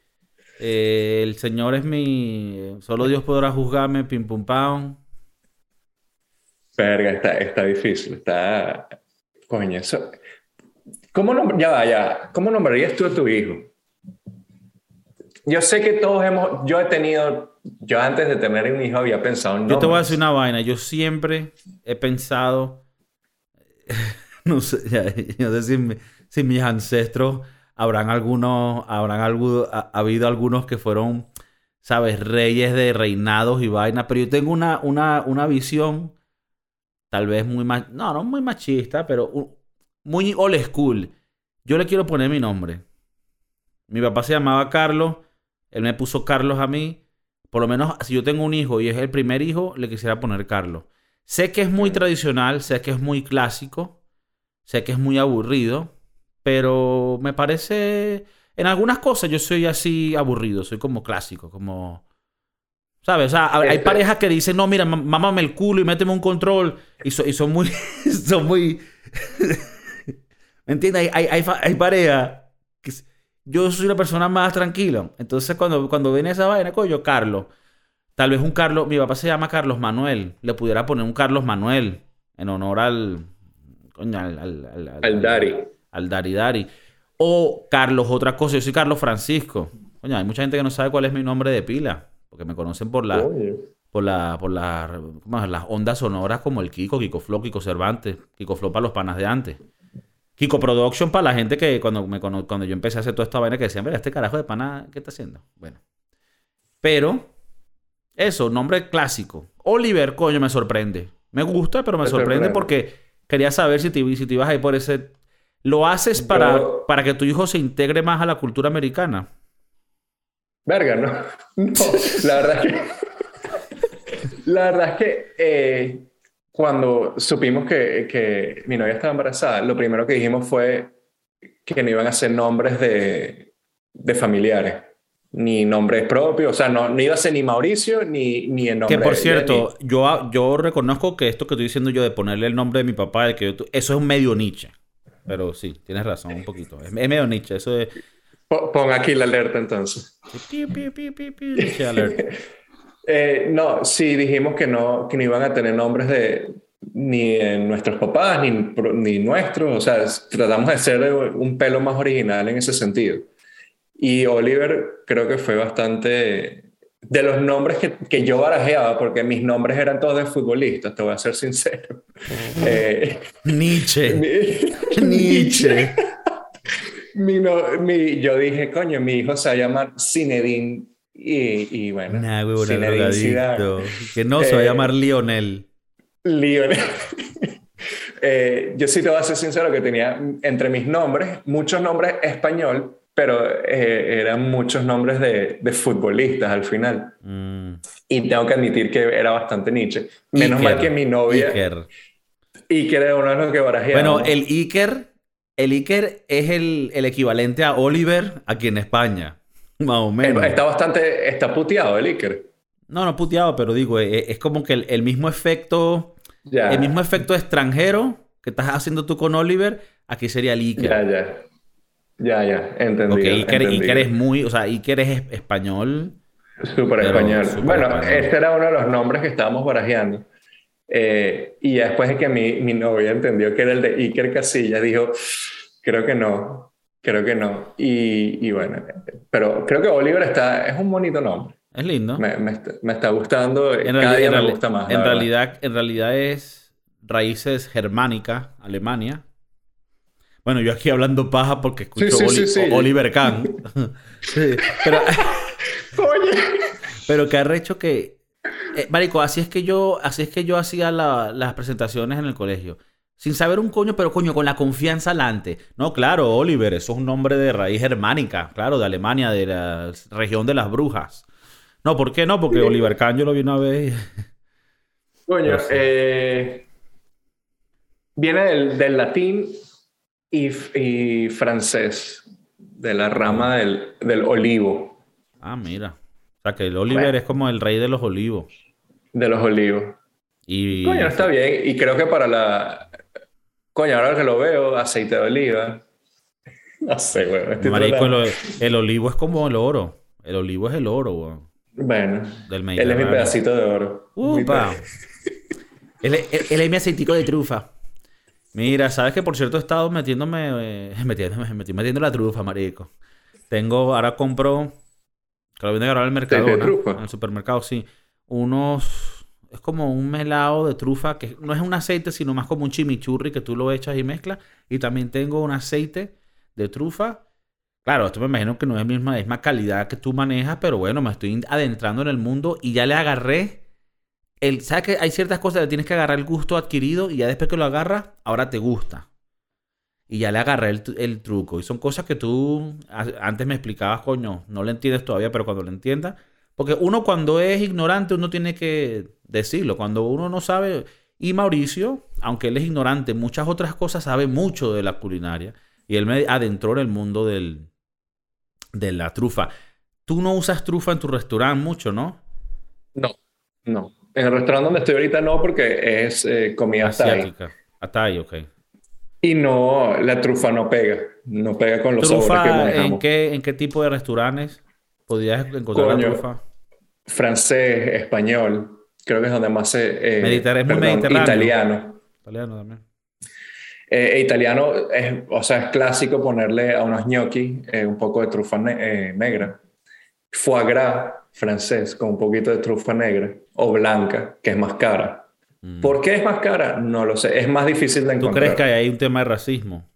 S1: eh, el Señor es mi, solo Dios podrá juzgarme, pim pum pam.
S2: Verga, está, está difícil. Está. Coño, eso. ¿Cómo nom- Ya va, ya. ¿Cómo nombrarías tú a tu hijo? Yo sé que todos hemos. Yo he tenido. Yo antes de tener un hijo había pensado en
S1: Yo te voy a decir una vaina, yo siempre he pensado, no sé, ya, no sé si, mi- si mis ancestros habrán algunos, habrán ha, ha habido algunos que fueron, sabes, reyes de reinados y vainas, pero yo tengo una, una, una visión tal vez muy, no, no muy machista, pero muy old school. Yo le quiero poner mi nombre. Mi papá se llamaba Carlos, él me puso Carlos a mí. Por lo menos, si yo tengo un hijo y es el primer hijo, le quisiera poner Carlos. Sé que es muy tradicional, sé que es muy clásico, sé que es muy aburrido, pero me parece... En algunas cosas yo soy así aburrido, soy como clásico, como... ¿Sabes? O sea, hay
S2: Este-
S1: parejas que dicen, no, mira, má- mámame el culo y méteme un control. Y, so- y son muy... son muy... ¿Me entiendes? Hay, hay, hay parejas que... Yo soy una persona más tranquila. Entonces, cuando, cuando viene esa vaina, coño, Carlos. Tal vez un Carlos... Mi papá se llama Carlos Manuel. Le pudiera poner un Carlos Manuel en honor al... Coño, al... Al, al, al-
S2: Al Dari.
S1: al Dari Dari. O Carlos, otra cosa. Yo soy Carlos Francisco. Coño, hay mucha gente que no sabe cuál es mi nombre de pila. Porque me conocen por la
S2: Coño.
S1: por la, por las ondas sonoras como el Kiko, Kiko Flow, Kiko Cervantes, Kiko Flow para los panas de antes. Kiko Production para la gente que cuando, me cuando yo empecé a hacer toda esta vaina que decían, mira, este carajo de pana, ¿qué está haciendo? Bueno. Pero, eso, nombre clásico. Oliver, coño, me sorprende. Me gusta, pero me
S2: Me
S1: sorprende,
S2: sorprende.
S1: porque quería saber si te, si te ibas a ir por ese... ¿Lo haces para,
S2: Yo-
S1: para que tu hijo se integre más a la cultura americana?
S2: Verga, no. No, la verdad es que. La verdad es que eh, cuando supimos que, que mi novia estaba embarazada, lo primero que dijimos fue que no iban a ser nombres de, de familiares, ni nombres propios, o sea, no, no iba a ser ni Mauricio ni, ni el nombre
S1: Que por
S2: de
S1: cierto, yo, yo reconozco que esto que estoy diciendo yo de ponerle el nombre de mi papá, de que yo eso es un medio Nietzsche. Pero sí, tienes razón, un poquito. Es, es medio Nietzsche, eso
S2: Po- Pon aquí la alerta entonces.
S1: Piu, piu, piu, piu, piu, Nietzsche alert.
S2: Eh, no, sí dijimos que no, que no iban a tener nombres de ni de nuestros papás ni, ni nuestros, o sea, tratamos de ser un pelo más original en ese sentido. Y Oliver creo que fue bastante de los nombres que, que yo barajeaba, porque mis nombres eran todos de futbolistas, te voy a ser sincero. Eh,
S1: Nietzsche.
S2: mi-
S1: Nietzsche.
S2: mi no- mi- yo dije, coño, mi hijo se va a llamar Zinedine y, y bueno,
S1: Nah, drogadicto. Que no, se va a
S2: Eh,
S1: llamar Lionel.
S2: Lionel. Eh, yo sí te voy a ser sincero que tenía entre mis nombres muchos nombres español, pero eh, eran muchos nombres de, de futbolistas al final.
S1: Mm.
S2: Y tengo que admitir que era bastante Nietzsche. Menos
S1: Iker.
S2: mal que mi novia
S1: Iker.
S2: Iker era uno de los que barajeaba.
S1: Bueno, el Iker, el Iker es el, el equivalente a Oliver aquí en España. Más o menos.
S2: Está bastante, está puteado el Iker.
S1: No, no puteado, pero digo, es, es como que el, el mismo efecto, el mismo efecto extranjero que estás haciendo tú con Oliver, aquí sería el Iker.
S2: ya, ya. Ya, ya, entendido.
S1: Porque Iker. Iker es muy, o sea, Iker es es- español.
S2: Súper español. bueno,
S1: español.
S2: este era uno de los nombres que estábamos barajeando. Eh, y después de que mi, mi novia entendió que era el de Iker Casillas, dijo, creo que no, creo que no. Y, y bueno, pero creo que Oliver está, es un bonito nombre.
S1: Es lindo.
S2: Me, me, está, me está gustando, en cada realidad, día me gusta más.
S1: En realidad, en realidad es raíces germánicas, Alemania. Bueno, yo aquí hablando paja porque escucho sí, sí, Oli Oliver Kahn. pero, Oye. pero que ha hecho que... Eh, marico, así es que yo, así es que yo hacía la, las presentaciones en el colegio. Sin saber un coño, pero coño, con la confianza alante. No, claro, Oliver, eso es un nombre de raíz germánica, claro, de Alemania, de la región de las brujas. No, ¿por qué no? Porque Oliver Kahn yo lo vi una vez.
S2: Coño, eh, viene del, del latín y, y, francés, de la rama del, del, olivo.
S1: Ah, mira. O sea, que el Oliver es como el rey de los olivos.
S2: De los olivos. Y... Coño, está bien. Y creo que para la, Coño, ahora que lo veo, aceite de oliva. No sé, güey.
S1: Marico, el, el, olivo es como el oro. El olivo es el oro, güey.
S2: Bueno, Del él es mi pedacito de oro.
S1: ¡Upa! él, él, él, es mi aceitico de trufa. Mira, ¿sabes que por cierto he estado metiéndome, eh, metiéndome, metiendo la trufa, marico? Tengo, ahora compro, que lo viene a grabar el mercado, en el supermercado, sí, unos es como un melado de trufa que no es un aceite, sino más como un chimichurri que tú lo echas y mezclas. Y también tengo un aceite de trufa. Claro, esto me imagino que no es la misma, misma calidad que tú manejas, pero bueno, me estoy adentrando en el mundo y ya le agarré. El, ¿Sabes que hay ciertas cosas que tienes que agarrar el gusto adquirido y ya después que lo agarras, ahora te gusta? Y ya le agarré el, el truco. Y son cosas que tú antes me explicabas, coño, no lo entiendes todavía, pero cuando lo entiendas, porque uno cuando es ignorante, uno tiene que decirlo. Cuando uno no sabe... Y Mauricio, aunque él es ignorante muchas otras cosas, sabe mucho de la culinaria. Y él me adentró en el mundo del, de la trufa. Tú no usas trufa en tu restaurante mucho, ¿no?
S2: No, no. En el restaurante donde estoy ahorita no, porque es eh, comida asiática.
S1: Atay, ok.
S2: Y no, la trufa no pega. No pega con los sabores que manejamos.
S1: ¿en qué, ¿En qué tipo de restaurantes podías encontrar la trufa?
S2: francés, español, creo que es donde más se...
S1: Eh, mediterráneo, mediterráneo.
S2: Italiano.
S1: Italiano también.
S2: Eh, e italiano, es, o sea, es clásico ponerle a unos gnocchi eh, un poco de trufa ne negra. Foie gras francés con un poquito de trufa negra o blanca, que es más cara. Mm. ¿Por qué es más cara? No lo sé. Es más difícil de encontrar.
S1: ¿Tú crees que hay un tema de racismo?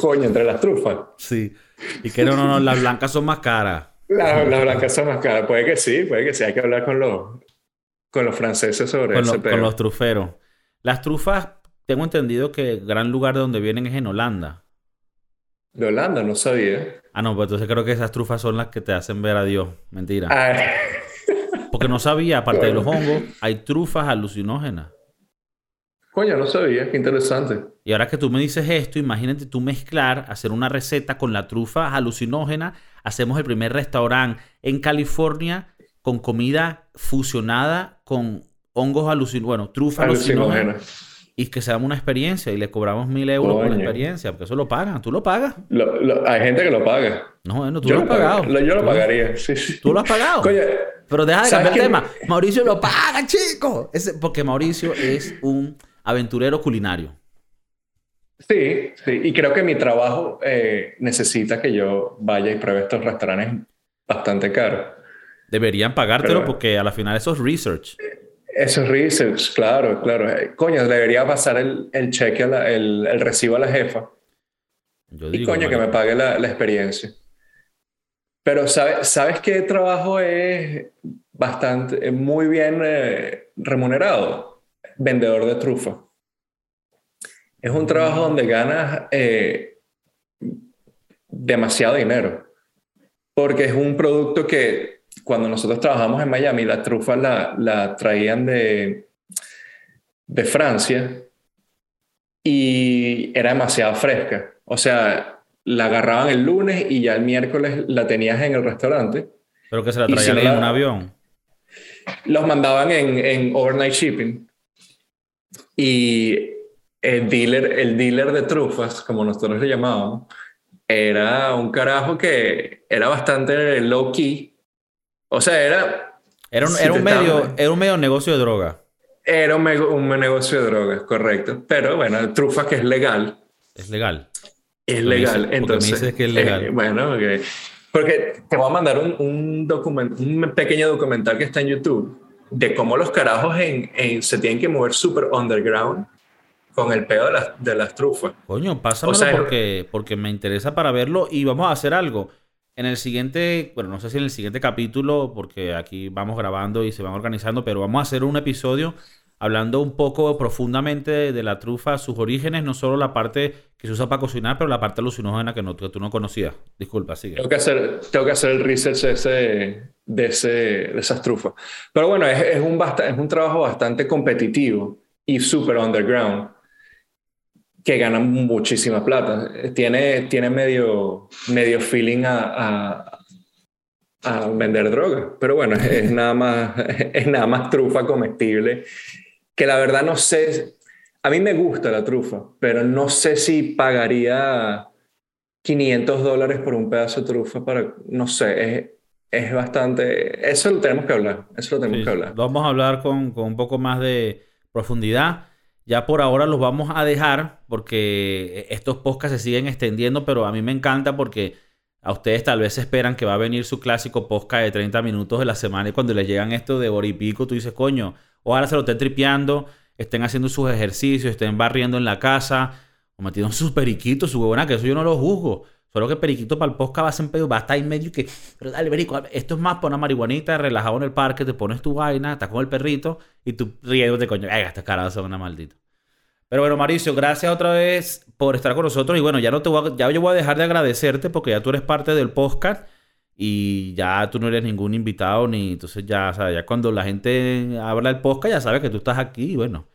S2: Coño, entre las trufas.
S1: Sí. Y que no, no, no, las blancas son más caras.
S2: Las la blancas son más caras. Puede que sí, puede que sí. Hay que hablar con los, con los franceses sobre
S1: eso. Con los truferos. Las trufas, tengo entendido que el gran lugar de donde vienen es en Holanda.
S2: De Holanda, no sabía.
S1: Ah, no, pues entonces creo que esas trufas son las que te hacen ver a Dios. Mentira. Ah. Porque no sabía, aparte de los hongos, hay trufas alucinógenas.
S2: Coño, no sabía, qué interesante.
S1: Y ahora que tú me dices esto, imagínate tú mezclar, hacer una receta con la trufa alucinógena. Hacemos el primer restaurante en California con comida fusionada con hongos alucinógenos, bueno, trufa alucinógena. Y que se damos una experiencia y le cobramos mil euros por la experiencia, porque eso lo pagan. ¿Tú lo pagas?
S2: hay gente que lo paga.
S1: No, bueno, tú lo has pagado.
S2: yo lo pagaría, sí, sí.
S1: ¿Tú lo has pagado?
S2: Coño,
S1: Pero deja de cambiar el tema. Mauricio lo paga, chico. porque Mauricio es un aventurero culinario.
S2: Sí, sí, y creo que mi trabajo eh, necesita que yo vaya y pruebe estos restaurantes bastante caros.
S1: Deberían pagártelo porque a la final eso es research.
S2: Eso es research, claro, claro. Eh, coño, debería pasar el, el cheque, el, el, recibo a la jefa. y coño, que me pague la, la experiencia. Pero ¿sabes, ¿sabes qué trabajo es bastante, muy bien eh, remunerado? Vendedor de trufa. Es un trabajo donde ganas eh, demasiado dinero, porque es un producto que cuando nosotros trabajamos en Miami, la trufa la, la traían de, de Francia y era demasiado fresca. O sea, la agarraban el lunes y ya el miércoles la tenías en el restaurante.
S1: ¿Pero que se la traían en un avión?
S2: Los mandaban en, en overnight shipping. Y el dealer, el dealer de trufas, como nosotros le llamábamos, era un carajo que era bastante low key. O sea, era.
S1: Era un, era un medio, era un medio negocio de droga.
S2: Era un, un, negocio de drogas, correcto. Pero bueno, trufa que es legal.
S1: Es legal.
S2: Es legal. Entonces,
S1: me dices que es legal.
S2: Eh, bueno, porque te voy a mandar un, un, un pequeño documental que está en YouTube de cómo los carajos en, se tienen que mover súper underground con el pedo de las, de las trufas.
S1: Coño, pásamelo porque, porque me interesa para verlo y vamos a hacer algo. En el siguiente, bueno, no sé si en el siguiente capítulo, porque aquí vamos grabando y se van organizando, pero vamos a hacer un episodio hablando un poco profundamente de la trufa, sus orígenes, no solo la parte que se usa para cocinar, pero la parte alucinógena que, no, que tú no conocías. Disculpa, sigue.
S2: Tengo que hacer, tengo que hacer el research ese, de, ese, de esas trufas. Pero bueno, es, es, un es un trabajo bastante competitivo y súper underground que gana muchísima plata. Tiene, tiene medio, medio feeling a, a, vender droga. Pero bueno, es, nada más, es nada más trufa comestible que la verdad no sé, a mí me gusta la trufa, pero no sé si pagaría 500 dólares por un pedazo de trufa para, no sé, es, es bastante, eso lo tenemos que hablar, eso lo tenemos que hablar.
S1: vamos a hablar con, con un poco más de profundidad. Ya por ahora los vamos a dejar porque estos podcasts se siguen extendiendo, pero a mí me encanta porque a ustedes tal vez esperan que va a venir su clásico podcast de 30 minutos de la semana y cuando les llegan esto de hora y pico, tú dices, coño, Ojalá se lo estén tripeando, estén haciendo sus ejercicios, estén barriendo en la casa, o metiendo sus periquitos, su huevona, que eso yo no lo juzgo. Solo que periquito para el posca va a ser va a estar en medio que, pero dale, perico, esto es más para una marihuanita, relajado en el parque, te pones tu vaina, estás con el perrito y tú de coño, ay, estas caras son una maldita. Pero bueno, Mauricio, gracias otra vez por estar con nosotros y bueno, ya no te voy a, ya yo voy a dejar de agradecerte porque ya tú eres parte del podcast y ya tú no eres ningún invitado ni entonces ya, o ya cuando la gente habla del podcast ya sabe que tú estás aquí y bueno.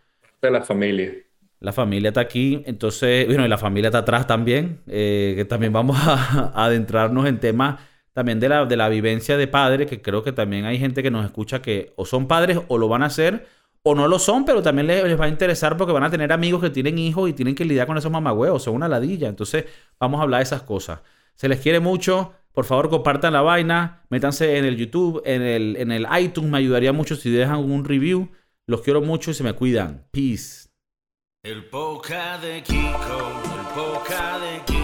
S2: De la familia.
S1: La familia está aquí, entonces, bueno, y la familia está atrás también, eh, que también vamos a, adentrarnos en temas también de la, de la vivencia de padre, que creo que también hay gente que nos escucha que o son padres o lo van a hacer, o no lo son, pero también les, les va a interesar porque van a tener amigos que tienen hijos y tienen que lidiar con esos mamagüeos, son una ladilla, entonces vamos a hablar de esas cosas. Se les quiere mucho, por favor, compartan la vaina, métanse en el YouTube, en el, en el iTunes, me ayudaría mucho si dejan un review. Los quiero mucho y se me cuidan. Peace. El poca de Kiko, el poca de Kiko.